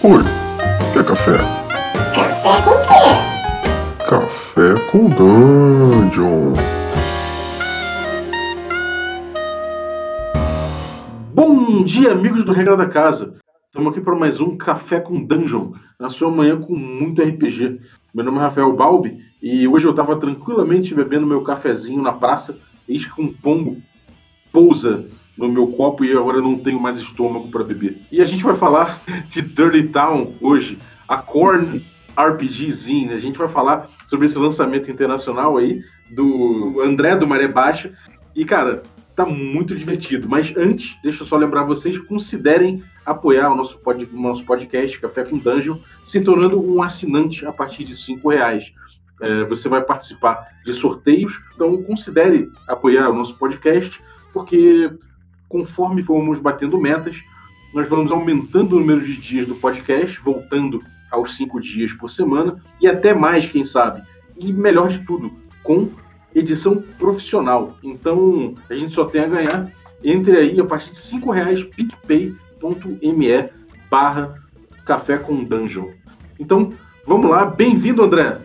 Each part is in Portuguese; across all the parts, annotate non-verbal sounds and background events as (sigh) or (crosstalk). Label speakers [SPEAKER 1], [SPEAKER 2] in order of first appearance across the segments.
[SPEAKER 1] Oi, quer café?
[SPEAKER 2] Café com quê?
[SPEAKER 1] Café com Dungeon.
[SPEAKER 3] Bom dia, amigos do Regra da Casa. Estamos aqui para mais um Café com Dungeon, na sua manhã com muito RPG. Meu nome é Rafael Balbi e hoje eu estava tranquilamente bebendo meu cafezinho na praça, eis que um pombo pousa no meu copo e agora eu não tenho mais estômago para beber. E a gente vai falar de Dirty Town hoje, a Korn RPG Zine. A gente vai falar sobre esse lançamento internacional aí do André do Maré Baixa. E cara, tá muito divertido. Mas antes, deixa eu só lembrar vocês, considerem apoiar o nosso, pod, nosso podcast Café com Dungeon, se tornando um assinante a partir de cinco reais. É, você vai participar de sorteios, então considere apoiar o nosso podcast, porque conforme formos batendo metas, nós vamos aumentando o número de dias do podcast, voltando aos cinco dias por semana, e até mais, quem sabe. E melhor de tudo, com edição profissional. Então, a gente só tem a ganhar. Entre aí a partir de cinco reais, picpay.me barra café com dungeon. Então, vamos lá. Bem-vindo, André.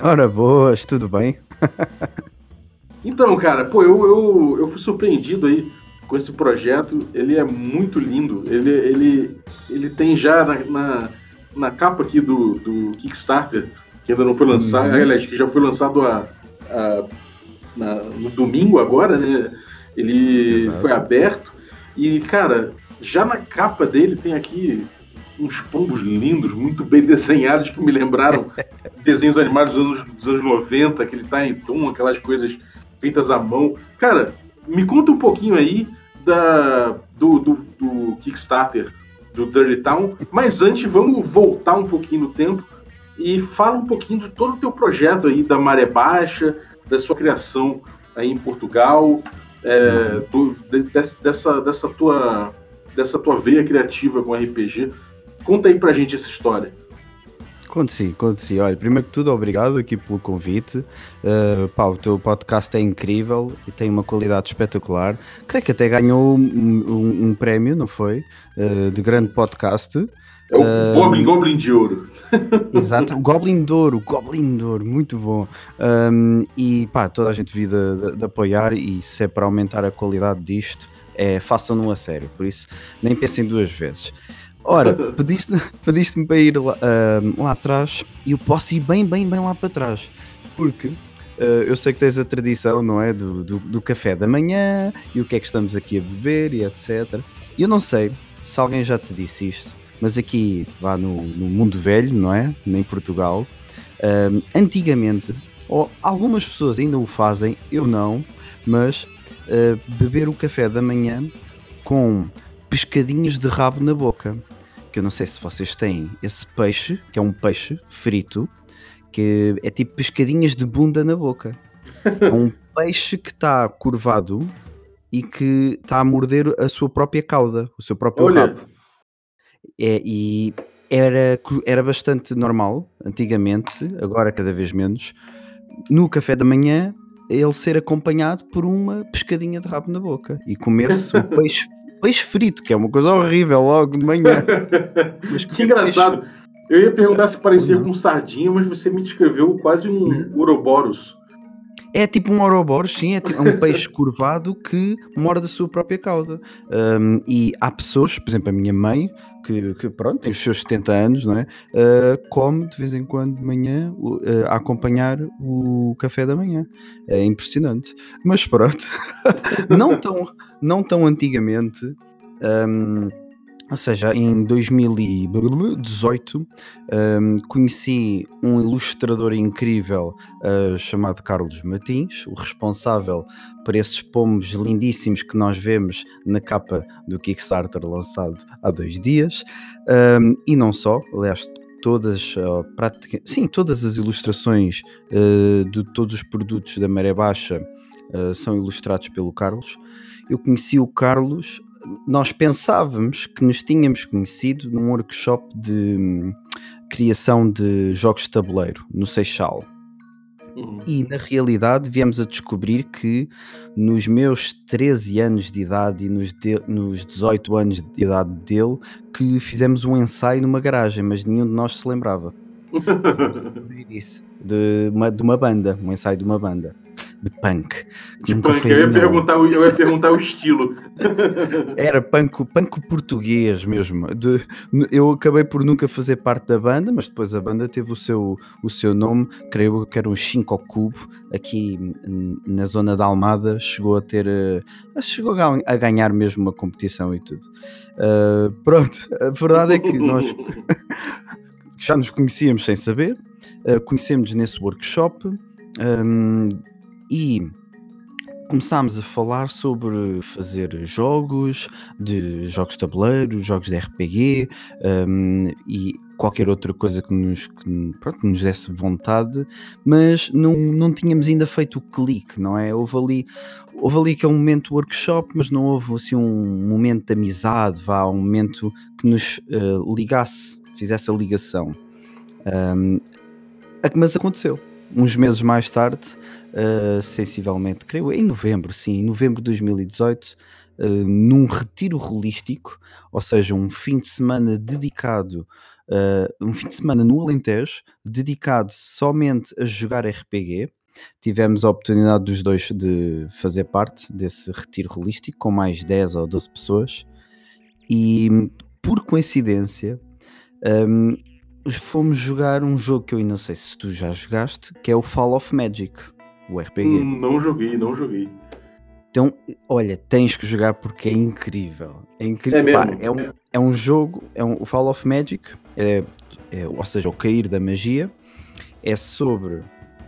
[SPEAKER 4] Ora boas, tudo bem? (laughs)
[SPEAKER 3] então, cara, pô, eu, eu, eu fui surpreendido aí com esse projeto. Ele é muito lindo. Ele, ele, ele tem já na, na, na capa aqui do, do Kickstarter, que ainda não foi lançado, uhum. aliás, que já foi lançado a, a, na, no domingo agora, né? Ele Exato. foi aberto. E, cara, já na capa dele tem aqui uns pombos lindos, muito bem (laughs) desenhados, que me lembraram (laughs) desenhos animados dos anos, dos anos 90, que ele tá em tom, aquelas coisas feitas à mão. Cara, me conta um pouquinho aí da, do, do, do Kickstarter do Dirty Town, mas antes vamos voltar um pouquinho no tempo e fala um pouquinho de todo o teu projeto aí da Maré Baixa, da sua criação aí em Portugal, é, do, de, dessa, dessa, tua, dessa tua veia criativa com RPG. Conta aí pra gente essa história.
[SPEAKER 4] Conto sim, conto sim. Olha, primeiro que tudo, obrigado aqui pelo convite. Uh, pá, o teu podcast é incrível e tem uma qualidade espetacular. Creio que até ganhou um, um, um prémio, não foi? Uh, de grande podcast.
[SPEAKER 3] É o uh, Goblin, Goblin de Ouro. (laughs)
[SPEAKER 4] Exato, o Goblin de Ouro, Goblin de Ouro, muito bom. Um, e pá, toda a gente devia de, de, de, apoiar e se é para aumentar a qualidade disto, é, façam-no a sério. Por isso, nem pensem duas vezes. Ora, (laughs) pediste-me pediste para ir lá, uh, lá atrás e eu posso ir bem, bem, bem lá para trás. Porque uh, eu sei que tens a tradição, não é? Do, do, do, café da manhã e o que é que estamos aqui a beber e etc. Eu não sei se alguém já te disse isto, mas aqui, lá no, no mundo velho, não é? Nem Portugal, uh, antigamente, ou algumas pessoas ainda o fazem, eu não, mas beber o café da manhã com pescadinhos de rabo na boca que eu não sei se vocês têm esse peixe, que é um peixe frito, que é tipo pescadinhas de bunda na boca. É um (laughs) peixe que está curvado e que está a morder a sua própria cauda, o seu próprio Olha. rabo. É, e era, era bastante normal antigamente, agora cada vez menos, no café da manhã ele ser acompanhado por uma pescadinha de rabo na boca e comer-se o (laughs) peixe peixe frito, que é uma coisa horrível logo de manhã. (laughs)
[SPEAKER 3] Mas que engraçado. Peixe... Eu ia perguntar se parecia com sardinha, mas você me descreveu quase um Ouroboros.
[SPEAKER 4] É tipo um Ouroboros, sim, é, tipo, um peixe curvado que morde a sua própria cauda. Um, e há pessoas, por exemplo, a minha mãe, que, que pronto, tem os seus 70 anos, não é? Uh, come de vez em quando de manhã uh, a acompanhar o café da manhã. É impressionante. Mas pronto, (laughs) não, tão, não tão antigamente. Um, ou seja, em 2018 um, conheci um ilustrador incrível uh, chamado Carlos Martins, o responsável por esses pomos lindíssimos que nós vemos na capa do Kickstarter lançado há dois dias. Um, e não só, aliás, todas, uh, prática, sim, todas as ilustrações uh, de todos os produtos da Maré Baixa uh, são ilustrados pelo Carlos. Eu conheci o Carlos nós pensávamos que nos tínhamos conhecido num workshop de hum, criação de jogos de tabuleiro no Seixal.
[SPEAKER 3] Uhum.
[SPEAKER 4] E na realidade viemos a descobrir que nos meus 13 anos de idade e nos, de- nos 18 anos de idade dele, que fizemos um ensaio numa garagem, mas nenhum de nós se lembrava. (laughs) De uma, de uma banda, um ensaio de uma banda. De punk.
[SPEAKER 3] De
[SPEAKER 4] nunca
[SPEAKER 3] punk,
[SPEAKER 4] foi
[SPEAKER 3] eu ia, perguntar, o- eu ia perguntar o estilo. (laughs)
[SPEAKER 4] Era punk, punk português mesmo. De- eu acabei por nunca fazer parte da banda, mas depois a banda teve o seu, o seu nome, creio que era um 5 Cubo, aqui na zona da Almada, chegou a ter. eh, chegou a gan- a ganhar mesmo uma competição e tudo. Ah, pronto, a verdade é que nós (laughs) já nos conhecíamos sem saber, uh, conhecemos nesse workshop um, e começámos a falar sobre fazer jogos, de jogos de tabuleiro, jogos de RPG um, e qualquer outra coisa que nos, que, pronto, nos desse vontade, mas não, não tínhamos ainda feito o clique, não é? Houve ali, houve ali aquele momento workshop, mas não houve assim um momento de amizade, vá, um momento que nos uh, ligasse, fizesse a ligação. Um, mas aconteceu. Uns meses mais tarde, uh, sensivelmente, creio, em novembro, sim, em novembro de 2018, uh, num retiro holístico, ou seja, um fim de semana dedicado, uh, um fim de semana no Alentejo, dedicado somente a jogar RPG. Tivemos a oportunidade dos dois de fazer parte desse retiro holístico, com mais 10 ou 12 pessoas, e por coincidência, um, fomos jogar um jogo que eu ainda não sei se tu já jogaste, que é o Fall of Magic, o RPG.
[SPEAKER 3] Hum, não joguei, não joguei.
[SPEAKER 4] Então, olha, tens que jogar porque é incrível. É incrível.
[SPEAKER 3] É mesmo?
[SPEAKER 4] Pá, é, um, é um jogo, é um, o Fall of Magic, é, é, ou seja, o cair da magia, é sobre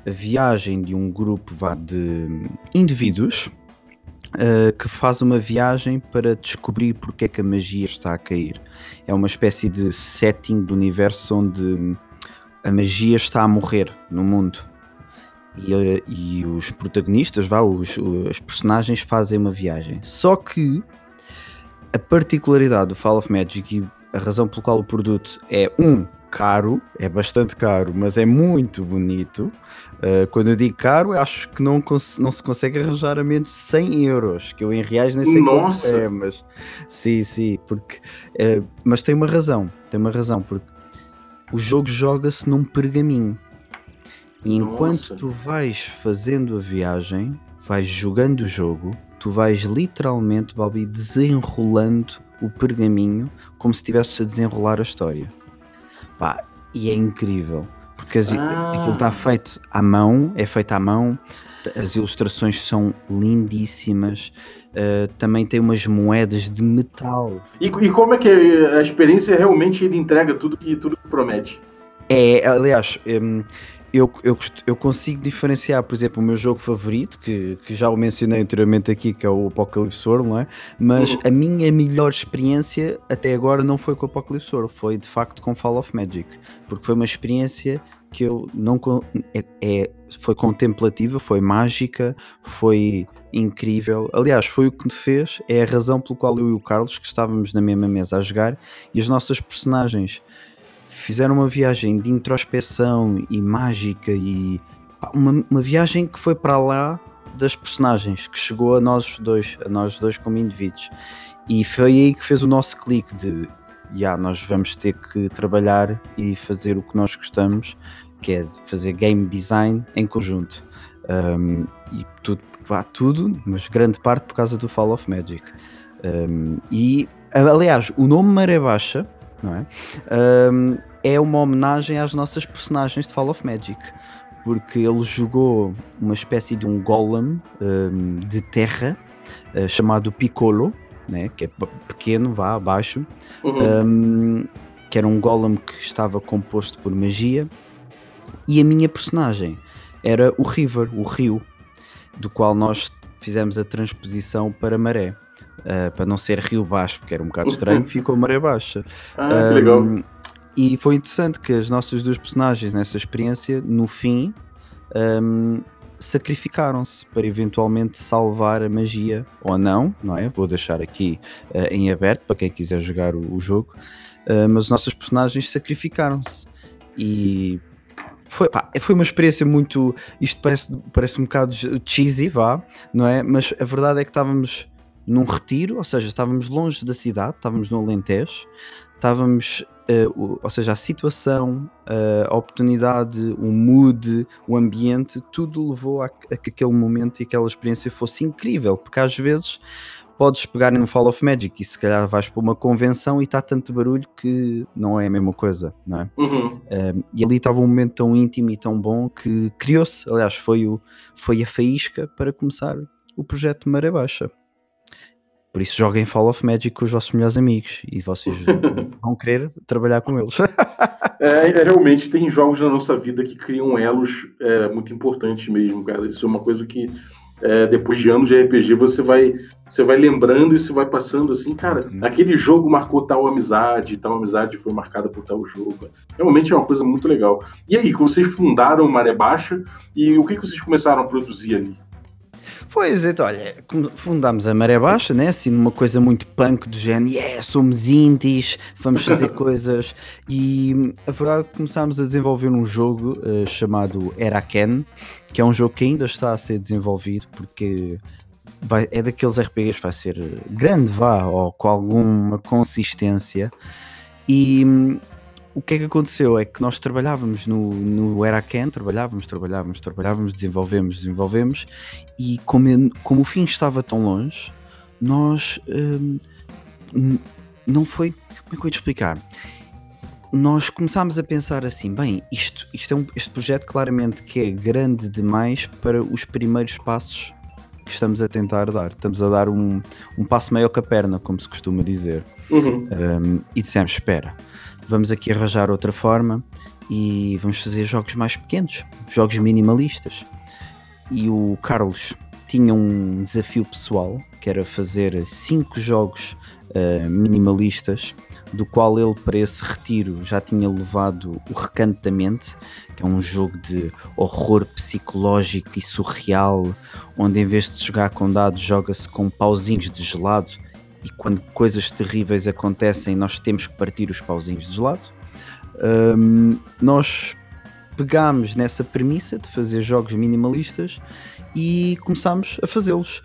[SPEAKER 4] a viagem de um grupo vá, de indivíduos uh, que faz uma viagem para descobrir porque é que a magia está a cair. É uma espécie de setting do universo onde a magia está a morrer no mundo. E, uh, e os protagonistas, vá, os, os personagens fazem uma viagem. Só que a particularidade do Fall of Magic e a razão pelo qual o produto é um caro, é bastante caro, mas é muito bonito. Uh, quando eu digo caro, acho que não, não se consegue arranjar a menos de 100 euros, que eu em reais nem sei
[SPEAKER 3] Nossa.
[SPEAKER 4] quanto é, mas sim, sim, porque uh, mas tem uma razão, tem uma razão, porque o jogo joga-se num pergaminho. E enquanto
[SPEAKER 3] Nossa.
[SPEAKER 4] tu vais fazendo a viagem, vais jogando o jogo, tu vais literalmente, Balbi, desenrolando o pergaminho como se estivesse a desenrolar a história. Pá, e é incrível. Porque as,
[SPEAKER 3] Ah.
[SPEAKER 4] aquilo está feito à mão, é feito à mão, as ilustrações são lindíssimas, uh, também tem umas moedas de metal.
[SPEAKER 3] E, e como é que a experiência realmente ele entrega tudo que, tudo que promete?
[SPEAKER 4] É, aliás, hum, eu, eu, eu consigo diferenciar, por exemplo, o meu jogo favorito, que, que já o mencionei anteriormente aqui, que é o Apocalypse World, não é? Mas
[SPEAKER 3] Uhum.
[SPEAKER 4] a minha melhor experiência até agora não foi com o Apocalypse World, foi de facto com Fall of Magic, porque foi uma experiência que eu não é, é- foi contemplativa, foi mágica, foi incrível. Aliás, foi o que me fez, é a razão pelo qual eu e o Carlos, que estávamos na mesma mesa a jogar, e as nossas personagens fizeram uma viagem de introspeção e mágica e pá, uma, uma viagem que foi para lá das personagens, que chegou a nós dois, a nós dois como indivíduos. E foi aí que fez o nosso clique de já, nós vamos ter que trabalhar e fazer o que nós gostamos, que é fazer game design em conjunto. Um, e tudo, vá tudo, mas grande parte por causa do Fall of Magic. Um, e aliás, o nome Maré Baixa não é? Um, é uma homenagem às nossas personagens de Fall of Magic, porque ele jogou uma espécie de um golem um, de terra uh, chamado Piccolo, né? que é pequeno, vá abaixo,
[SPEAKER 3] Uhum.
[SPEAKER 4] um, que era um golem que estava composto por magia, e a minha personagem era o River, o rio, do qual nós fizemos a transposição para maré. Uh, para não ser rio baixo, porque era um bocado estranho, ficou maré baixa.
[SPEAKER 3] Ah, que legal.
[SPEAKER 4] Um, e foi interessante que as nossas duas personagens nessa experiência, no fim, um, sacrificaram-se para eventualmente salvar a magia ou não, não é? Vou deixar aqui uh, em aberto para quem quiser jogar o, o jogo, uh, mas as nossas personagens sacrificaram-se e foi, pá, foi uma experiência muito. Isto parece, parece um bocado cheesy, vá, não é? Mas a verdade é que estávamos num retiro, ou seja, estávamos longe da cidade, estávamos no Alentejo, estávamos, uh, ou seja, a situação, uh, a oportunidade, o mood, o ambiente, tudo levou a, a, que aquele momento e aquela experiência fosse incrível, porque às vezes podes pegar no Fall of Magic e se calhar vais para uma convenção e está tanto barulho que não é a mesma coisa, não é?
[SPEAKER 3] Uhum.
[SPEAKER 4] Uh, e ali estava um momento tão íntimo e tão bom que criou-se, aliás, foi, o, foi a faísca para começar o projeto Maré Baixa. Por isso joguem Fall of Magic com os vossos melhores amigos e vocês (laughs) vão querer trabalhar com eles. (laughs)
[SPEAKER 3] é, é, realmente tem jogos na nossa vida que criam elos é, muito importantes mesmo, cara. Isso é uma coisa que é, depois de anos de RPG você vai você vai lembrando e você vai passando assim, cara, uhum. aquele jogo marcou tal amizade, tal amizade foi marcada por tal jogo. Realmente é uma coisa muito legal. E aí, vocês fundaram Maré Baixa e o que, que vocês começaram a produzir ali?
[SPEAKER 4] Foi, então, olha, fundámos a Maré Baixa, né? Assim, numa coisa muito punk do género, yeah, somos indies, vamos fazer (laughs) coisas. E a verdade começámos a desenvolver um jogo uh, chamado Eraken, que é um jogo que ainda está a ser desenvolvido porque vai, é daqueles RPGs que vai ser grande, vá, ou com alguma consistência. E o que é que aconteceu? É que nós trabalhávamos no, no Eraken, trabalhávamos, trabalhávamos, trabalhávamos, desenvolvemos, desenvolvemos, e como, como o fim estava tão longe, nós hum, não foi. Como é que eu ia te explicar? Nós começámos a pensar assim: bem, isto, isto é um, este projeto claramente que é grande demais para os primeiros passos que estamos a tentar dar. Estamos a dar um, um passo maior que a perna, como se costuma dizer.
[SPEAKER 3] Uhum.
[SPEAKER 4] Um, e dissemos: espera vamos aqui arranjar outra forma e vamos fazer jogos mais pequenos, jogos minimalistas. E o Carlos tinha um desafio pessoal que era fazer cinco jogos uh, minimalistas, do qual ele para esse retiro já tinha levado o Recanto da Mente, que é um jogo de horror psicológico e surreal, onde em vez de jogar com dados, joga-se com pauzinhos de gelado e quando coisas terríveis acontecem, nós temos que partir os pauzinhos de gelado. Um, nós pegámos nessa premissa de fazer jogos minimalistas e começámos a fazê-los.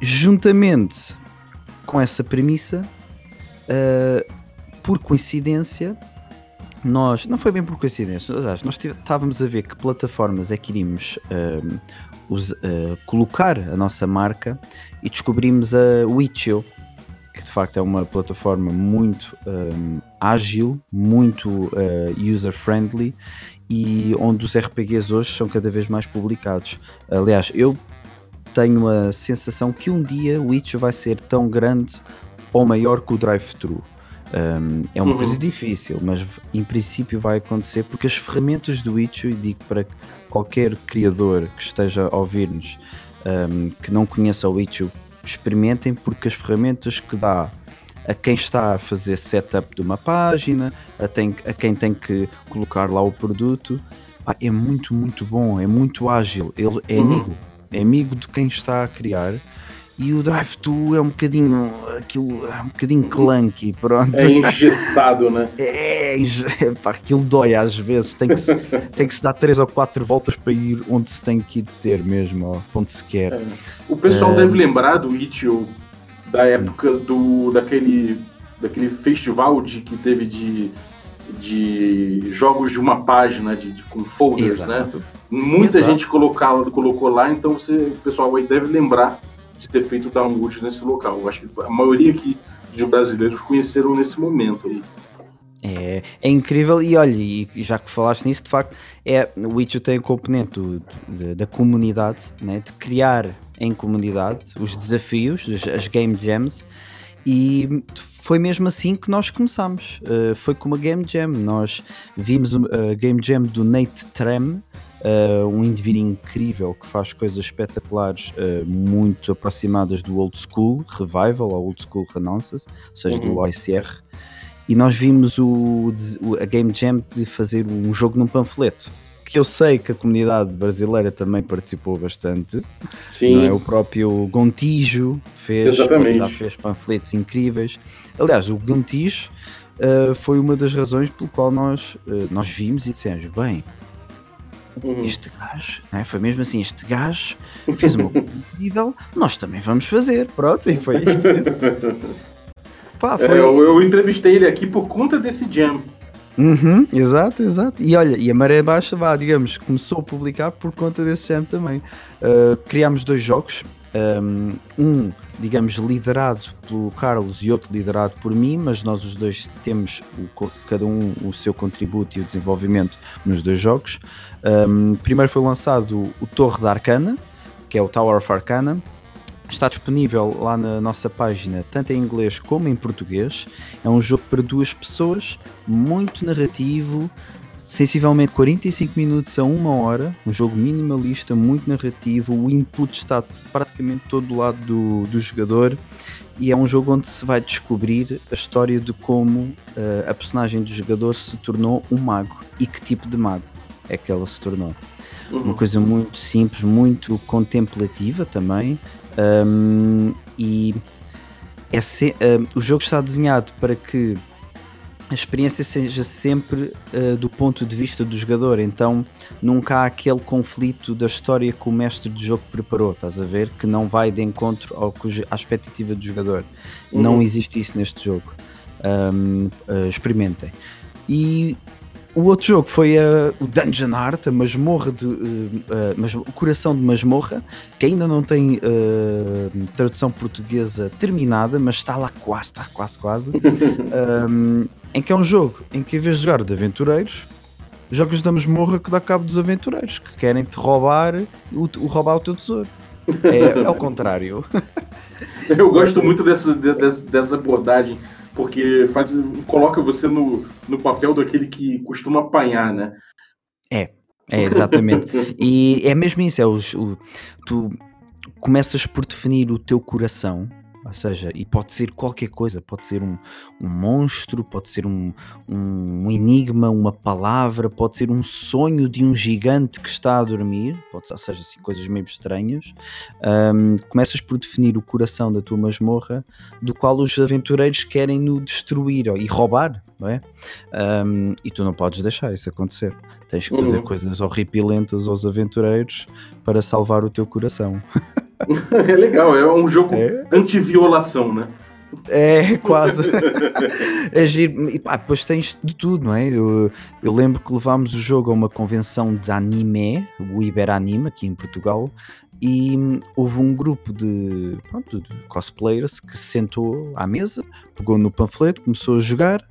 [SPEAKER 4] Juntamente com essa premissa, uh, por coincidência, nós, não foi bem por coincidência, nós estávamos a ver que plataformas é que iríamos uh, uh, colocar a nossa marca e descobrimos a Witch.io que de facto é uma plataforma muito um, ágil, muito uh, user-friendly e onde os RPGs hoje são cada vez mais publicados. Aliás, eu tenho a sensação que um dia o Witch vai ser tão grande ou maior que o Drive-Thru. Um, é uma uhum. coisa difícil, mas em princípio vai acontecer porque as ferramentas do Witch, e digo para qualquer criador que esteja a ouvir-nos um, que não conheça o Witch, experimentem porque as ferramentas que dá a quem está a fazer setup de uma página, a, tem, a quem tem que colocar lá o produto, é muito, muito bom, é muito ágil, ele é uhum. amigo, é amigo de quem está a criar e o Drive 2 é um bocadinho aquilo é um bocadinho clunky, pronto.
[SPEAKER 3] É engessado, né? (laughs)
[SPEAKER 4] É, é pá, aquilo dói às vezes, tem que, se, (laughs) tem que se dar 3 ou 4 voltas para ir onde se tem que ir ter mesmo, onde se quer. É.
[SPEAKER 3] O pessoal é... deve lembrar do Itch.io da época do daquele, daquele festival de, que teve de, de jogos de uma página, de, de com folders, né? Exato. né? Muita Exato. gente colocou, colocou lá, então você, o pessoal aí deve lembrar de ter feito download nesse local. Eu acho que a maioria aqui de brasileiros conheceram nesse momento aí.
[SPEAKER 4] É, é incrível e olha, e já que falaste nisso, de facto, é, o Witcher tem o componente do, de, da comunidade, né, de criar em comunidade os desafios, as game jams, e foi mesmo assim que nós começámos. Uh, foi com uma game jam. Nós vimos a game jam do Nate Trem, Uh, um indivíduo incrível que faz coisas espetaculares, uh, muito aproximadas do old school revival ou old school renaissance, ou seja, uhum. do ICR. E nós vimos o, a Game Jam de fazer um jogo num panfleto. Que eu sei que a comunidade brasileira também participou bastante.
[SPEAKER 3] Sim.
[SPEAKER 4] É? O próprio Gontijo fez, já fez panfletos incríveis. Aliás, o Gontijo uh, foi uma das razões pelo qual nós, nós vimos e dissemos: bem,
[SPEAKER 3] Uhum.
[SPEAKER 4] este gajo, né, foi mesmo assim, este gajo fez uma coisa (laughs) incrível, nós também vamos fazer, pronto, e foi, e foi (laughs)
[SPEAKER 3] É,
[SPEAKER 4] foi-
[SPEAKER 3] eu, eu entrevistei ele aqui por conta desse jam.
[SPEAKER 4] Uhum, exato, exato. E olha, e a Maré Baixa, vá, digamos, começou a publicar por conta desse jam também. Uh, criámos dois jogos, um, digamos, liderado pelo Carlos e outro liderado por mim, mas nós os dois temos o cada um o seu contributo e o desenvolvimento nos dois jogos. Um, primeiro foi lançado o Torre da Arcana, que é o Tower of Arcana. Está disponível lá na nossa página, tanto em inglês como em português. É um jogo para duas pessoas, muito narrativo, sensivelmente 45 minutos a uma hora. Um jogo minimalista, muito narrativo. O input está praticamente todo do lado do, do jogador. E é um jogo onde se vai descobrir a história de como eh, a personagem do jogador se tornou um mago e que tipo de mago é que ela se tornou
[SPEAKER 3] Uhum.
[SPEAKER 4] uma coisa muito simples, muito contemplativa também. um, e é se- um, o jogo está desenhado para que a experiência seja sempre uh, do ponto de vista do jogador, então nunca há aquele conflito da história que o mestre do jogo preparou, estás a ver? Que não vai de encontro ao que o jo- à expectativa do jogador.
[SPEAKER 3] Uhum.
[SPEAKER 4] Não existe isso neste jogo. Um, uh, experimentem. E o outro jogo foi uh, o Dungeon Art, a masmorra de. uh, o coração de masmorra, que ainda não tem uh, tradução portuguesa terminada, mas está lá quase, está quase, quase. um, (laughs) em que é um jogo em que, em vez de jogar de aventureiros, jogas da masmorra que dá cabo dos aventureiros que querem te roubar o, o roubar o teu tesouro. É, é o contrário. (laughs)
[SPEAKER 3] Eu gosto muito dessa, de- dessa, dessa abordagem, porque faz, coloca você no, no papel daquele que costuma apanhar, né?
[SPEAKER 4] É, exatamente. (laughs) E é mesmo isso, é os, o, tu começas por definir o teu coração, ou seja, e pode ser qualquer coisa, pode ser um, um monstro, pode ser um, um enigma, uma palavra, pode ser um sonho de um gigante que está a dormir, pode, ou seja, assim, coisas meio estranhas. Ahm, começas por definir o coração da tua masmorra, do qual os aventureiros querem no destruir e roubar, não é? Ahm, e tu não podes deixar isso acontecer. Tens que fazer
[SPEAKER 3] Uhum.
[SPEAKER 4] coisas horripilentas aos aventureiros para salvar o teu coração. (laughs)
[SPEAKER 3] É legal, é um jogo
[SPEAKER 4] É,
[SPEAKER 3] anti-violação, né?
[SPEAKER 4] é quase. é giro. E pá, depois tens de tudo, não é? Eu, eu lembro que levámos o jogo a uma convenção de anime, o Iberanime, aqui em Portugal, e hum, houve um grupo de, pronto, de cosplayers que se sentou à mesa, pegou no panfleto, começou a jogar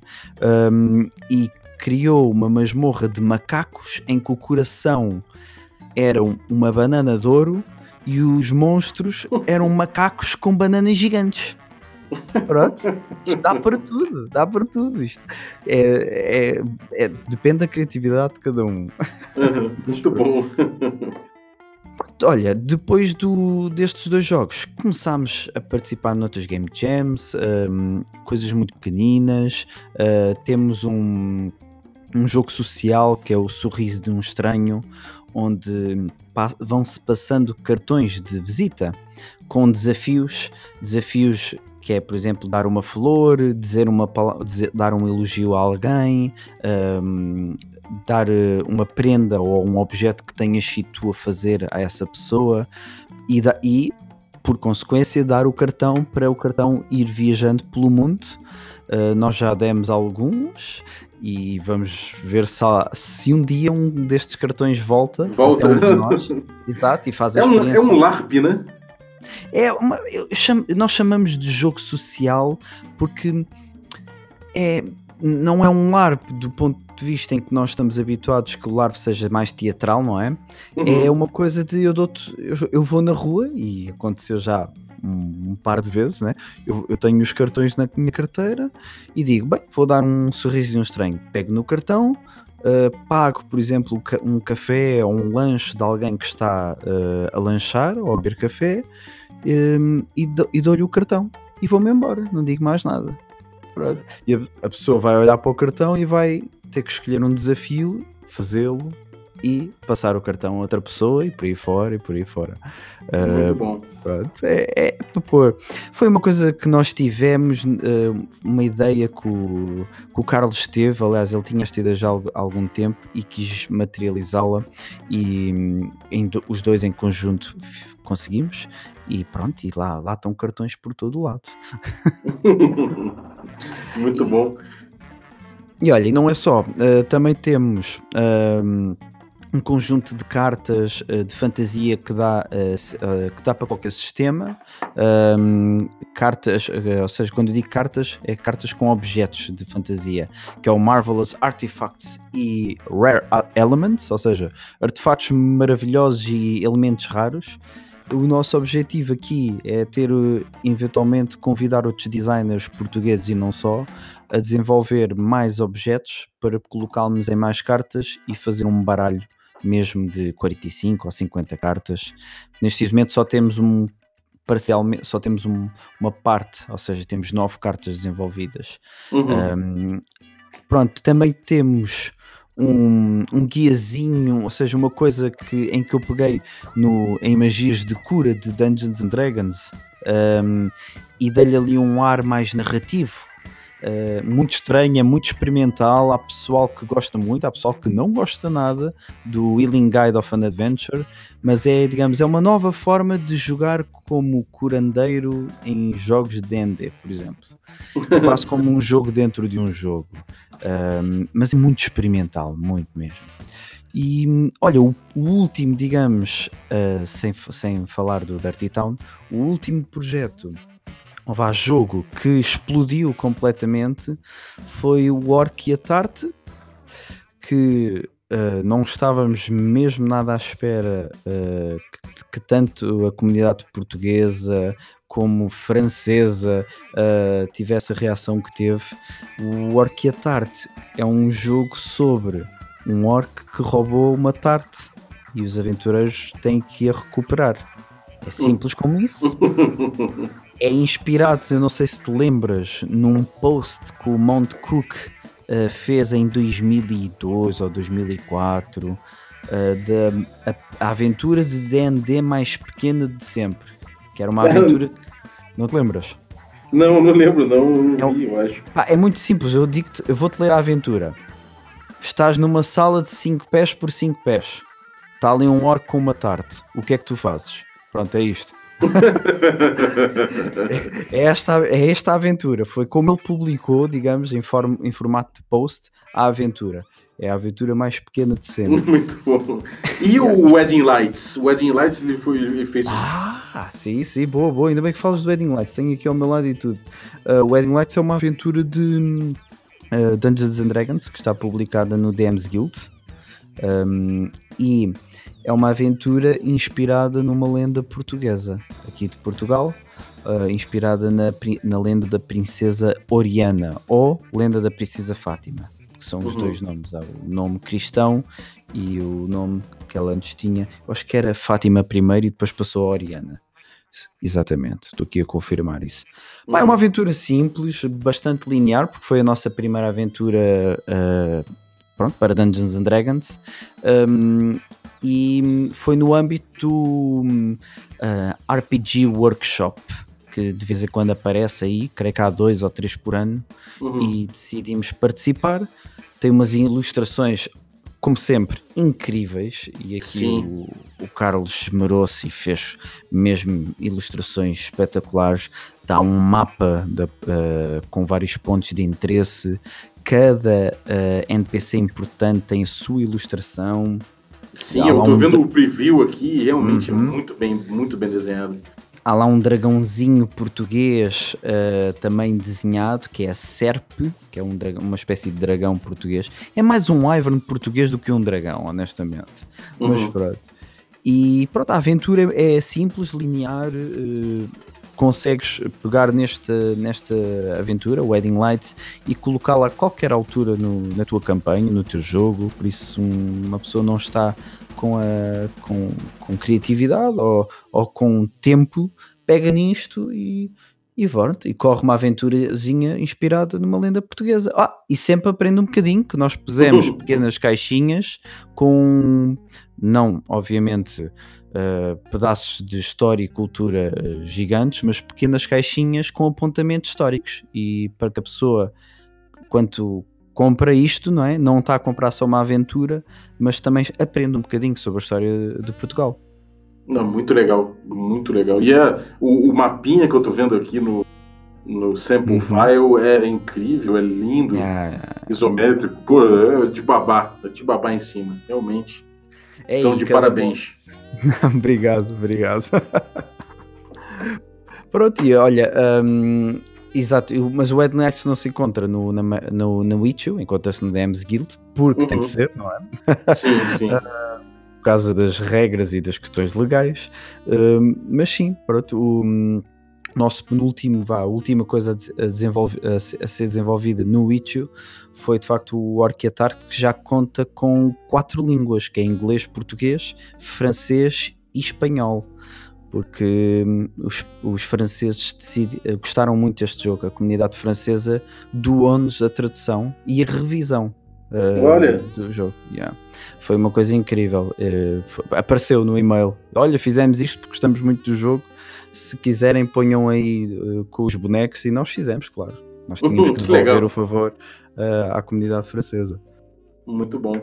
[SPEAKER 4] hum, e criou uma masmorra de macacos em que o coração era um- uma banana de ouro e os monstros eram macacos com bananas gigantes. Pronto, isto dá para tudo, dá para tudo. Isto é, é- é- depende da criatividade de cada um.
[SPEAKER 3] Uhum, Muito bom.
[SPEAKER 4] Olha, depois do, destes dois jogos, começámos a participar noutras Game Jams, hum, coisas muito pequeninas. uh, temos um, um jogo social que é o Sorriso de um Estranho, onde vão-se passando cartões de visita com desafios, desafios que é, por exemplo, dar uma flor, dizer uma dizer- dar um elogio a alguém, hum, dar eh, uma prenda ou um objeto que tenhas sido tu a fazer a essa pessoa e, da- e, por consequência, dar o cartão para o cartão ir viajando pelo mundo. Uh, nós já demos alguns e vamos ver se, há- se um dia um destes cartões volta,
[SPEAKER 3] Volta.
[SPEAKER 4] um de nós. (laughs) Exato, e faz a
[SPEAKER 3] É um, é
[SPEAKER 4] experiência.
[SPEAKER 3] um LARP, né?
[SPEAKER 4] É uma, chamo- nós chamamos de jogo social porque é, não é um LARP do ponto de vista em que nós estamos habituados que o LARP seja mais teatral, não é? É
[SPEAKER 3] Uhum.
[SPEAKER 4] uma coisa de eu, dou-te- eu, eu vou na rua e aconteceu já um, um par de vezes, né? Eu, eu tenho os cartões na minha carteira e digo, bem, vou dar um um estranho. Pego no cartão, uh, pago, por exemplo, um café ou um lanche de alguém que está uh, a lanchar ou a beber café um, e, dou- e dou-lhe o cartão e vou-me embora, não digo mais nada. E a, a pessoa vai olhar para o cartão e vai ter que escolher um desafio, fazê-lo e passar o cartão a outra pessoa e por aí fora e por aí fora.
[SPEAKER 3] Muito
[SPEAKER 4] Uh,
[SPEAKER 3] bom.
[SPEAKER 4] Pronto, é, é para pôr. Foi uma coisa que nós tivemos, eh, uma ideia que o, que o Carlos teve, aliás, ele tinha ideia já há algu- há algum tempo e quis materializá-la e hum, em os dois em conjunto conseguimos e pronto, e lá, lá estão cartões por todo o lado. (laughs)
[SPEAKER 3] Muito bom.
[SPEAKER 4] E olha, e não é só, eh, também temos ahm, um conjunto de cartas eh, de fantasia que dá, eh, eh, que dá para qualquer sistema. Ahm, cartas, ou seja, quando eu digo cartas, é cartas com objetos de fantasia, que é o Marvelous Artifacts e Rare Elements, ou seja, artefatos maravilhosos e elementos raros. O nosso objetivo aqui é ter, eventualmente, convidar outros designers portugueses e não só, a desenvolver mais objetos para colocá-los em mais cartas e fazer um baralho mesmo de 45 ou 50 cartas. Neste momento só temos um parcialmente só temos um- uma parte, ou seja, temos nove cartas desenvolvidas.
[SPEAKER 3] Uhum.
[SPEAKER 4] Um, pronto, também temos um, um guiazinho, ou seja, uma coisa que, em que eu peguei no, em magias de cura de Dungeons and Dragons um, e dei-lhe ali um ar mais narrativo. Uh, muito estranho, é muito experimental. Há pessoal que gosta muito, há pessoal que não gosta nada do Healing Guide of an Adventure, mas é, digamos, é uma nova forma de jogar como curandeiro em jogos de D&D, por exemplo quase como um jogo dentro de um jogo, Um, mas é muito experimental, muito mesmo. E olha, o, o último, digamos, uh, sem, sem falar do Dirty Town, o último projeto, vá, jogo que explodiu completamente foi o Orc e a Tarte, que uh, não estávamos mesmo nada à espera uh, que, que tanto a comunidade portuguesa como francesa uh, tivesse a reação que teve. O Orc e a Tarte é um jogo sobre um orc que roubou uma tarte e os aventureiros têm que a recuperar. É simples como isso. (laughs) É inspirado, eu não sei se te lembras, num post que o Mount Cook uh, fez em 2002 ou 2004 uh, da a, a aventura de D&D mais pequena de sempre. Que era uma aventura... Não te lembras?
[SPEAKER 3] Não, não lembro, não, não
[SPEAKER 4] É
[SPEAKER 3] vi, eu acho.
[SPEAKER 4] Pá, é muito simples, eu digo eu vou-te ler a aventura. Estás numa sala de 5 pés por 5 pés. Está ali um orc com uma tarte. O que é que tu fazes? Pronto, é isto. É esta, é esta a aventura. Foi como ele publicou, digamos, em, form, em formato de post, a aventura. É a aventura mais pequena de sempre. (laughs)
[SPEAKER 3] Muito bom. E o (laughs) Wedding Lights? O Wedding Lights ele, foi, ele fez.
[SPEAKER 4] Ah, sim, sim, boa, boa. Ainda bem que falas do Wedding Lights. Tenho aqui ao meu lado e tudo. Uh, o Wedding Lights é uma aventura de uh, Dungeons and Dragons que está publicada no DM's Guild. Um, e é uma aventura inspirada numa lenda portuguesa aqui de Portugal, uh, inspirada na, na lenda da princesa Oriana ou lenda da princesa Fátima, que são os
[SPEAKER 3] Uhum.
[SPEAKER 4] dois nomes, o nome cristão e o nome que ela antes tinha, eu acho que era Fátima primeiro e depois passou a Oriana. Exatamente, estou aqui a confirmar isso. Pá, é uma aventura simples, bastante linear, porque foi a nossa primeira aventura uh, pronto, para Dungeons and Dragons. Um, e foi no âmbito do um, uh, RPG Workshop, que de vez em quando aparece aí, creio que há dois ou três por ano,
[SPEAKER 3] Uhum.
[SPEAKER 4] e decidimos participar. Tem umas ilustrações, como sempre, incríveis, e aqui o, o Carlos esmerou-se e fez mesmo ilustrações espetaculares. Está um mapa da- uh, com vários pontos de interesse. Cada uh, NPC importante tem a sua ilustração.
[SPEAKER 3] Sim, eu tô
[SPEAKER 4] um
[SPEAKER 3] vendo o preview aqui e realmente
[SPEAKER 4] Uhum.
[SPEAKER 3] é muito bem, muito bem desenhado.
[SPEAKER 4] Há lá um dragãozinho português uh, também desenhado, que é a Serpe, que é um dragão- uma espécie de dragão português. É mais um Ivern português do que um dragão, honestamente. Mas
[SPEAKER 3] Uhum.
[SPEAKER 4] pronto. E pronto, a aventura é simples, linear. uh, consegues pegar nesta, nesta aventura, Wedding Lights, e colocá-la a qualquer altura no- na tua campanha, no teu jogo. Por isso, um- uma pessoa não está com, a, com, com criatividade ou, ou com tempo, pega nisto e, e, pronto, e corre uma aventurazinha inspirada numa lenda portuguesa. Ah, e sempre aprende um bocadinho que nós pusemos (laughs) pequenas caixinhas com, não, obviamente, uh, pedaços de história e cultura uh, gigantes, mas pequenas caixinhas com apontamentos históricos. E para que a pessoa, quanto compra isto, não é? Não está a comprar só uma aventura, mas também aprende um bocadinho sobre a história de Portugal.
[SPEAKER 3] Não, muito legal, muito legal. E é, o, o mapinha que eu tô vendo aqui no, no sample uhum. file é incrível, é lindo, é... isométrico, pô, é de babá, é de babá em cima, realmente. É então, de parabéns. (laughs)
[SPEAKER 4] obrigado, obrigado. Pronto, e olha, um, Exato, mas o Ed Next não se encontra no, na, no, no Witcher, encontra-se no DMs Guild, porque uhum. tem que uhum. ser, não é?
[SPEAKER 3] Sim, sim. (laughs)
[SPEAKER 4] Por causa das regras e das questões legais. Uh, mas sim, pronto, o nosso penúltimo, vá, a última coisa a, desenvolve, a, ser desenvolvida no Witcher foi de facto o Arqueatart, que já conta com quatro línguas, que é inglês, português, francês e espanhol porque hum, os, os franceses decidi, eh, gostaram muito deste jogo. A comunidade francesa doou-nos a tradução e a revisão uh, do jogo. Yeah. Foi uma coisa incrível. Uh, foi, apareceu no e-mail: Olha, fizemos isto porque gostamos muito do jogo. Se quiserem, ponham aí uh, com os bonecos. E nós fizemos, claro. Nós tínhamos (laughs) que devolver o favor à comunidade francesa.
[SPEAKER 3] Muito bom.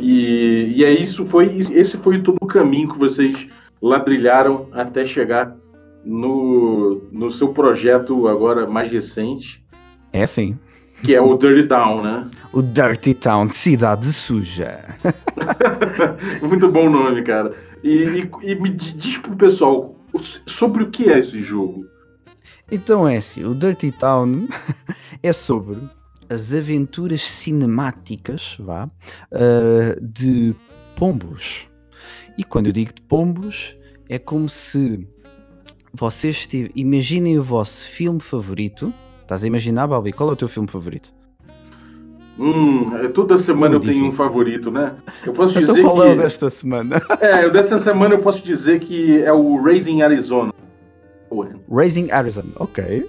[SPEAKER 3] E, e é isso, foi, esse foi todo o caminho que vocês ladrilharam até chegar no, no seu projeto agora mais recente.
[SPEAKER 4] É sim.
[SPEAKER 3] Que é o Dirty Town, né? (laughs)
[SPEAKER 4] O Dirty Town, cidade suja. (laughs)
[SPEAKER 3] Muito bom nome, cara. E, e, e me diz pro pessoal sobre o que é esse jogo.
[SPEAKER 4] Então é assim, o Dirty Town (laughs) é sobre as aventuras cinemáticas, vá, uh, de pombos. E quando eu digo de pombos, é como se vocês tiv... imaginem o vosso filme favorito. Estás a imaginar, Balbi? Qual é o teu filme favorito?
[SPEAKER 3] Hum, é, toda semana Muito eu tenho difícil. um favorito, né? Eu posso (laughs) então dizer
[SPEAKER 4] qual
[SPEAKER 3] que...
[SPEAKER 4] é o desta semana? (laughs)
[SPEAKER 3] É, o dessa semana eu posso dizer que é o Raising Arizona.
[SPEAKER 4] Raising Arizona, ok.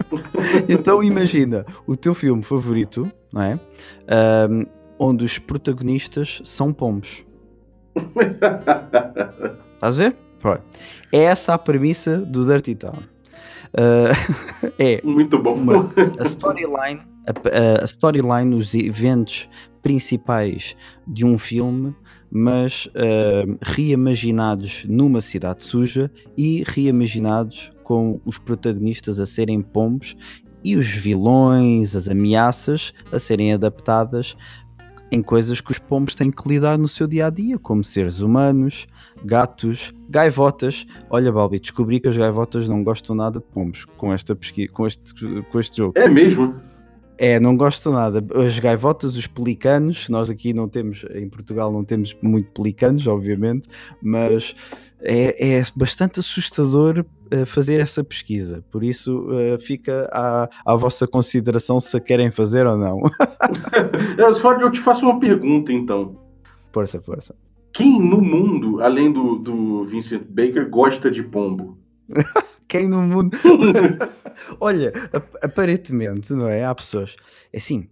[SPEAKER 4] (laughs) então imagina o teu filme favorito, não é? Um, onde os protagonistas são pombos. Estás a ver? Pronto. É essa a premissa do Dirty Town. Uh, é
[SPEAKER 3] muito bom.
[SPEAKER 4] Uma, a storyline, a, a storyline, os eventos principais de um filme, mas uh, reimaginados numa cidade suja e reimaginados com os protagonistas a serem pombos e os vilões, as ameaças a serem adaptadas em coisas que os pombos têm que lidar no seu dia a dia, como seres humanos, gatos, gaivotas. Olha, Balbi, descobri que as gaivotas não gostam nada de pombos com esta com este, com este jogo.
[SPEAKER 3] É mesmo?
[SPEAKER 4] É, não gosto nada. As gaivotas, os pelicanos, nós aqui não temos, em Portugal não temos muito pelicanos, obviamente, mas é, é bastante assustador uh, fazer essa pesquisa. Por isso uh, fica à, à, vossa consideração se a querem fazer ou não. (laughs)
[SPEAKER 3] eu te faço uma pergunta então.
[SPEAKER 4] Força, força.
[SPEAKER 3] Quem no mundo, além do, do Vincent Baker, gosta de pombo? (laughs)
[SPEAKER 4] Quem no mundo. (laughs) Olha, aparentemente, não é? Há pessoas. É assim,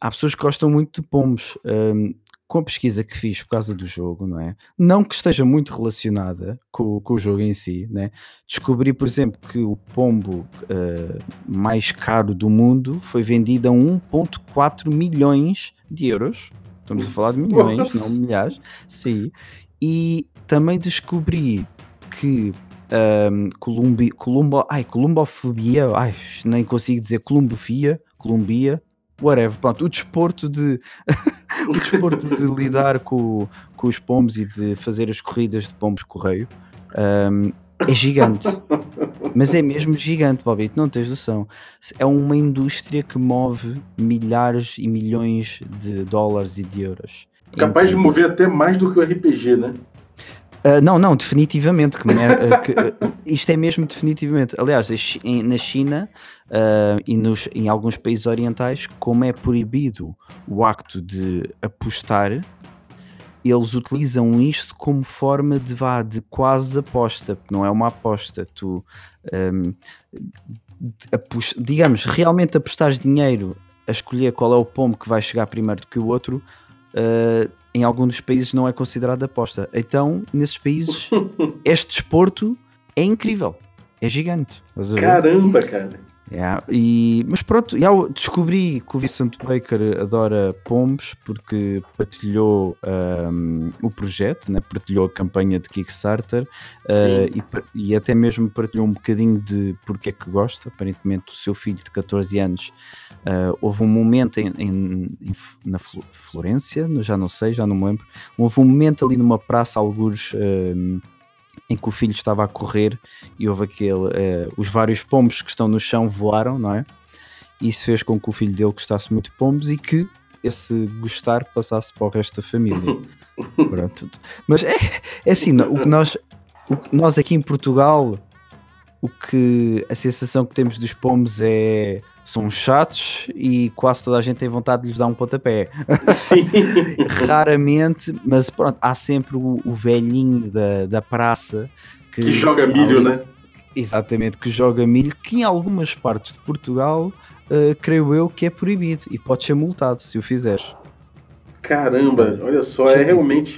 [SPEAKER 4] há pessoas que gostam muito de pombos. Um, com a pesquisa que fiz por causa do jogo, não é? Não que esteja muito relacionada com, com o jogo em si, né? Descobri, por exemplo, que o pombo uh, mais caro do mundo foi vendido a 1,4 milhões de euros. Estamos a falar de milhões, Nossa. não milhares. Sim. E também descobri que um, Columbi, Columbo, ai, columbofobia, ai, nem consigo dizer columbofia, Columbia, whatever, pronto, o desporto de (laughs) o desporto de lidar com, com os pombos e de fazer as corridas de pombos correio um, é gigante. Mas é mesmo gigante, Bobby, não tens noção. É uma indústria que move milhares e milhões de dólares e de euros.
[SPEAKER 3] Capaz de mover até mais do que o RPG, né?
[SPEAKER 4] Uh, não, não, definitivamente. Que, uh, que, uh, isto é mesmo definitivamente. Aliás, na China e nos, em alguns países orientais, como é proibido o acto de apostar, eles utilizam isto como forma de vá de quase aposta, não é uma aposta, tu um, digamos, realmente apostares dinheiro a escolher qual é o pombo que vai chegar primeiro do que o outro, uh, em alguns dos países não é considerado aposta. Então, nesses países, (laughs) este desporto é incrível, é gigante.
[SPEAKER 3] Caramba, cara.
[SPEAKER 4] Yeah, e, mas pronto, eu descobri que o Vicente Baker adora pombos porque partilhou um, o projeto, né? partilhou a campanha de Kickstarter uh, e, e até mesmo partilhou um bocadinho de porque é que gosta. Aparentemente, o seu filho de 14 anos uh, houve um momento em, em- em na Flo- Florência, já não sei, já não me lembro. Houve um momento ali numa praça, algures. um, em que o filho estava a correr e houve aquele. eh, os vários pombos que estão no chão voaram, não é? E isso fez com que o filho dele gostasse muito de pombos e que esse gostar passasse para o resto da família. (laughs) Pronto. Mas é, é assim, o que nós, o que nós aqui em Portugal, o que a sensação que temos dos pombos é são chatos e quase toda a gente tem vontade de lhes dar um pontapé.
[SPEAKER 3] Sim. (laughs)
[SPEAKER 4] Raramente, mas pronto, há sempre o, o velhinho da, da praça que,
[SPEAKER 3] Que joga milho,
[SPEAKER 4] ali-
[SPEAKER 3] né?
[SPEAKER 4] Exatamente, que joga milho, que em algumas partes de Portugal, eh, creio eu que é proibido e pode ser multado se o fizeres.
[SPEAKER 3] Caramba, olha só, é realmente.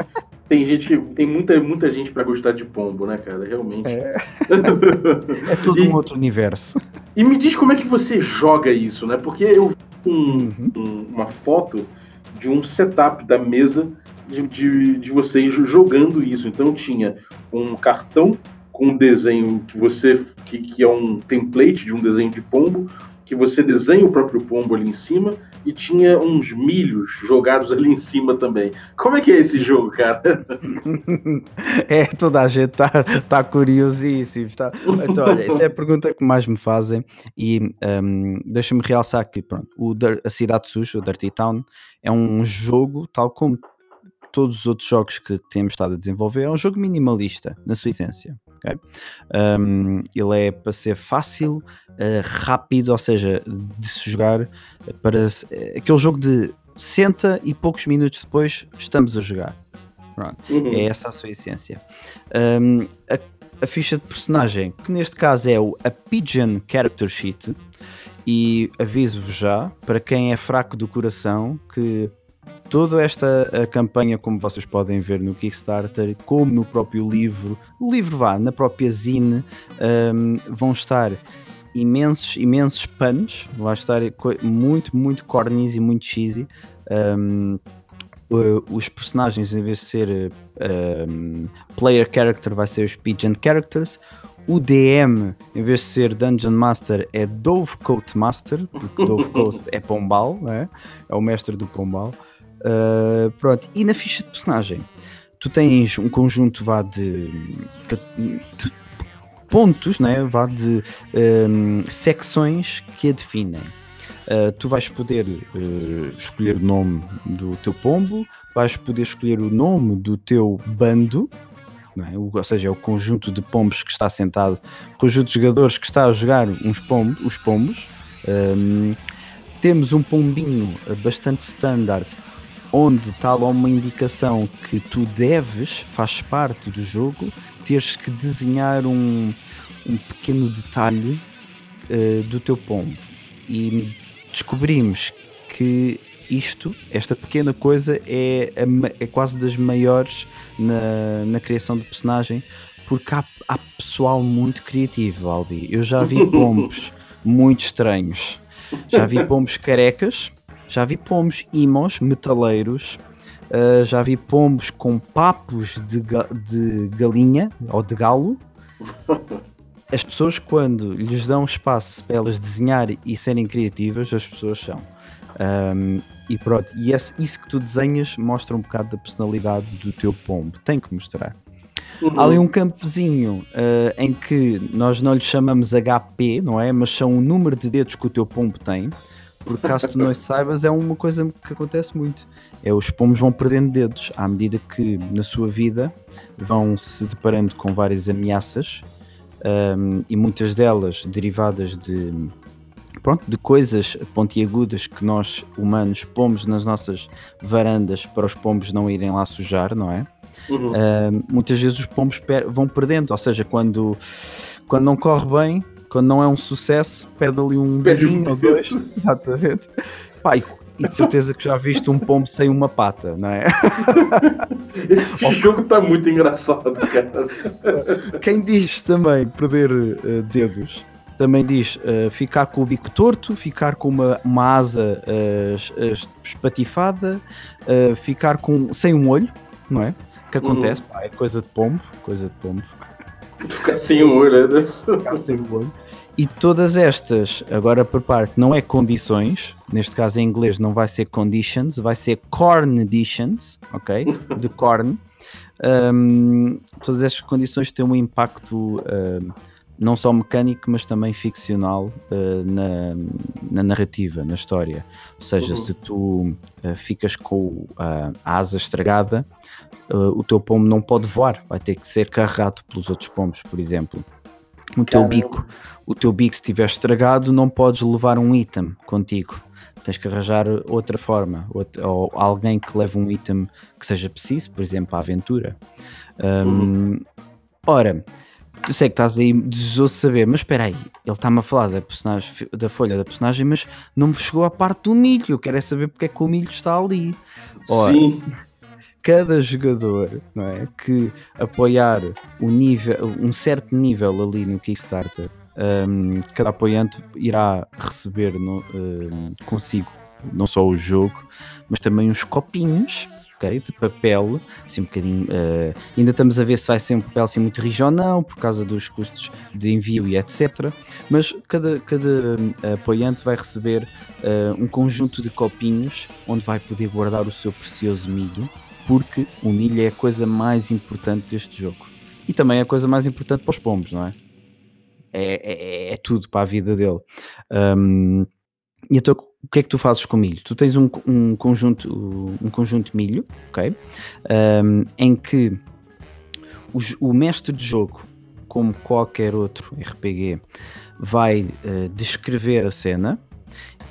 [SPEAKER 3] Tem gente que. Tem muita, muita gente pra gostar de pombo, né, cara? Realmente.
[SPEAKER 4] É, (laughs) é todo
[SPEAKER 3] E-
[SPEAKER 4] um outro universo.
[SPEAKER 3] E me diz como é que você joga isso, né? Porque eu vi um-
[SPEAKER 4] Uhum.
[SPEAKER 3] um- uma foto de um setup da mesa de, de, de vocês jogando isso. Então tinha um cartão com um desenho que você. Que, que é um template de um desenho de pombo, que você desenha o próprio pombo ali em cima, e tinha uns milhos jogados ali em cima também. Como é que é esse jogo, cara? (laughs)
[SPEAKER 4] É, toda a gente está tá curiosíssimo. Tá... Então, olha, essa é a pergunta que mais me fazem. E hum, deixa-me realçar que pronto, o, a Cidade Suja, o Dirty Town, é um jogo, tal como todos os outros jogos que temos estado a desenvolver, é um jogo minimalista, na sua essência. Ok? Hum, ele é para ser fácil, eh, rápido, ou seja, de se jogar, para eh, aquele jogo de senta e poucos minutos depois estamos a jogar.
[SPEAKER 3] Uhum.
[SPEAKER 4] É essa a sua essência. Um, a, a ficha de personagem, que neste caso é o a Pigeon Character Sheet, e aviso-vos já, para quem é fraco do coração, que toda esta a campanha, como vocês podem ver no Kickstarter, como no próprio livro, o livro vá, na própria zine, um, vão estar imensos, imensos panos, vai estar muito, muito cornis e muito cheesy. Um, o- os personagens, em vez de ser um, player character, vai ser os pigeon characters. O DM, em vez de ser Dungeon Master, é Dove Coat Master, porque Dove Coat (laughs) é Pombal, é? é o mestre do Pombal. Uh, pronto, e na ficha de personagem, tu tens um conjunto vá de, de pontos, né? vá de um, secções que a definem. Uh, tu vais poder uh, escolher o nome do teu pombo, vais poder escolher o nome do teu bando, é? Ou seja, é o conjunto de pombos que está sentado, o conjunto de jogadores que está a jogar uns pombos, os pombos. Um, temos um pombinho bastante standard, onde está lá uma indicação que tu deves, faz parte do jogo, teres que desenhar um, um pequeno detalhe uh, do teu pombo. E descobrimos que isto, esta pequena coisa, é, a é quase das maiores na, na criação de personagem, porque há, há pessoal muito criativo, Albi. Eu já vi (laughs) pombos muito estranhos, já vi pombos carecas, já vi pombos imos, metaleiros, uh, já vi pombos com papos de, ga- de galinha ou de galo. (laughs) As pessoas, quando lhes dão espaço para elas desenhar e serem criativas, as pessoas são. Um, e pronto, e esse- isso que tu desenhas mostra um bocado da personalidade do teu pombo. Tem que mostrar.
[SPEAKER 3] Uhum.
[SPEAKER 4] Há ali um campozinho uh, em que nós não lhe chamamos HP, não é? Mas são o número de dedos que o teu pombo tem. Porque caso tu não saibas, é uma coisa que acontece muito. É os pombos vão perdendo dedos à medida que na sua vida vão se deparando com várias ameaças um, e muitas delas derivadas de pronto, de coisas pontiagudas que nós humanos pomos nas nossas varandas para os pombos não irem lá sujar, não é?
[SPEAKER 3] Uhum.
[SPEAKER 4] Uh, muitas vezes os pombos per- vão perdendo, ou seja, quando, quando não corre bem, quando não é um sucesso, perde ali um
[SPEAKER 3] um
[SPEAKER 4] dedinho ou dois. (laughs) Exatamente. Pá, e, e de certeza que já viste um pombo sem uma pata, não é? (laughs)
[SPEAKER 3] Esse jogo tá muito engraçado, cara.
[SPEAKER 4] Quem diz também perder eh, dedos, também diz eh, ficar com o bico torto, ficar com uma, uma asa es- espatifada, eh, ficar com, sem um olho, não é? Que acontece, pá, é coisa de pombo, coisa de pombo.
[SPEAKER 3] Ficar sem o olho, né?
[SPEAKER 4] ficar sem o olho. E todas estas, agora por parte, não é condições, neste caso em inglês não vai ser conditions, vai ser conditions, ok? (laughs) De corn. Um, todas estas condições têm um impacto um, não só mecânico, mas também ficcional uh, na, na narrativa, na história. Ou seja,
[SPEAKER 3] Uhum.
[SPEAKER 4] se tu uh, ficas com uh, a asa estragada, o teu pombo não pode voar, vai ter que ser carregado pelos outros pombos, por exemplo. O teu bico, o teu bico se estiver estragado, não podes levar um item contigo. Tens que arranjar outra forma, outra- ou alguém que leve um item que seja preciso, por exemplo, a aventura. Um, Ora, tu sei que estás aí desejoso de saber, mas espera aí, ele está-me a falar da, personagem, da folha da personagem, mas não me chegou à parte do milho. Eu quero é saber porque é que o milho está ali. Ora,
[SPEAKER 3] Sim.
[SPEAKER 4] Cada jogador não é, que apoiar o nível, um certo nível ali no Kickstarter, hum, cada apoiante irá receber no- hum, consigo não só o jogo, mas também uns copinhos ok, de papel, assim um bocadinho. eh, ainda estamos a ver se vai ser um papel assim muito rijo ou não, por causa dos custos de envio e etc. Mas cada, cada hum, apoiante vai receber eh, um conjunto de copinhos onde vai poder guardar o seu precioso milho porque o milho é a coisa mais importante deste jogo. E também é a coisa mais importante para os pombos, não é? É, é- é tudo para a vida dele. Hum, e então, o que é que tu fazes com milho? Tu tens um, um conjunto, um conjunto de milho, ok? Hum, em que o, mestre de jogo, como qualquer outro RPG, vai eh, descrever a cena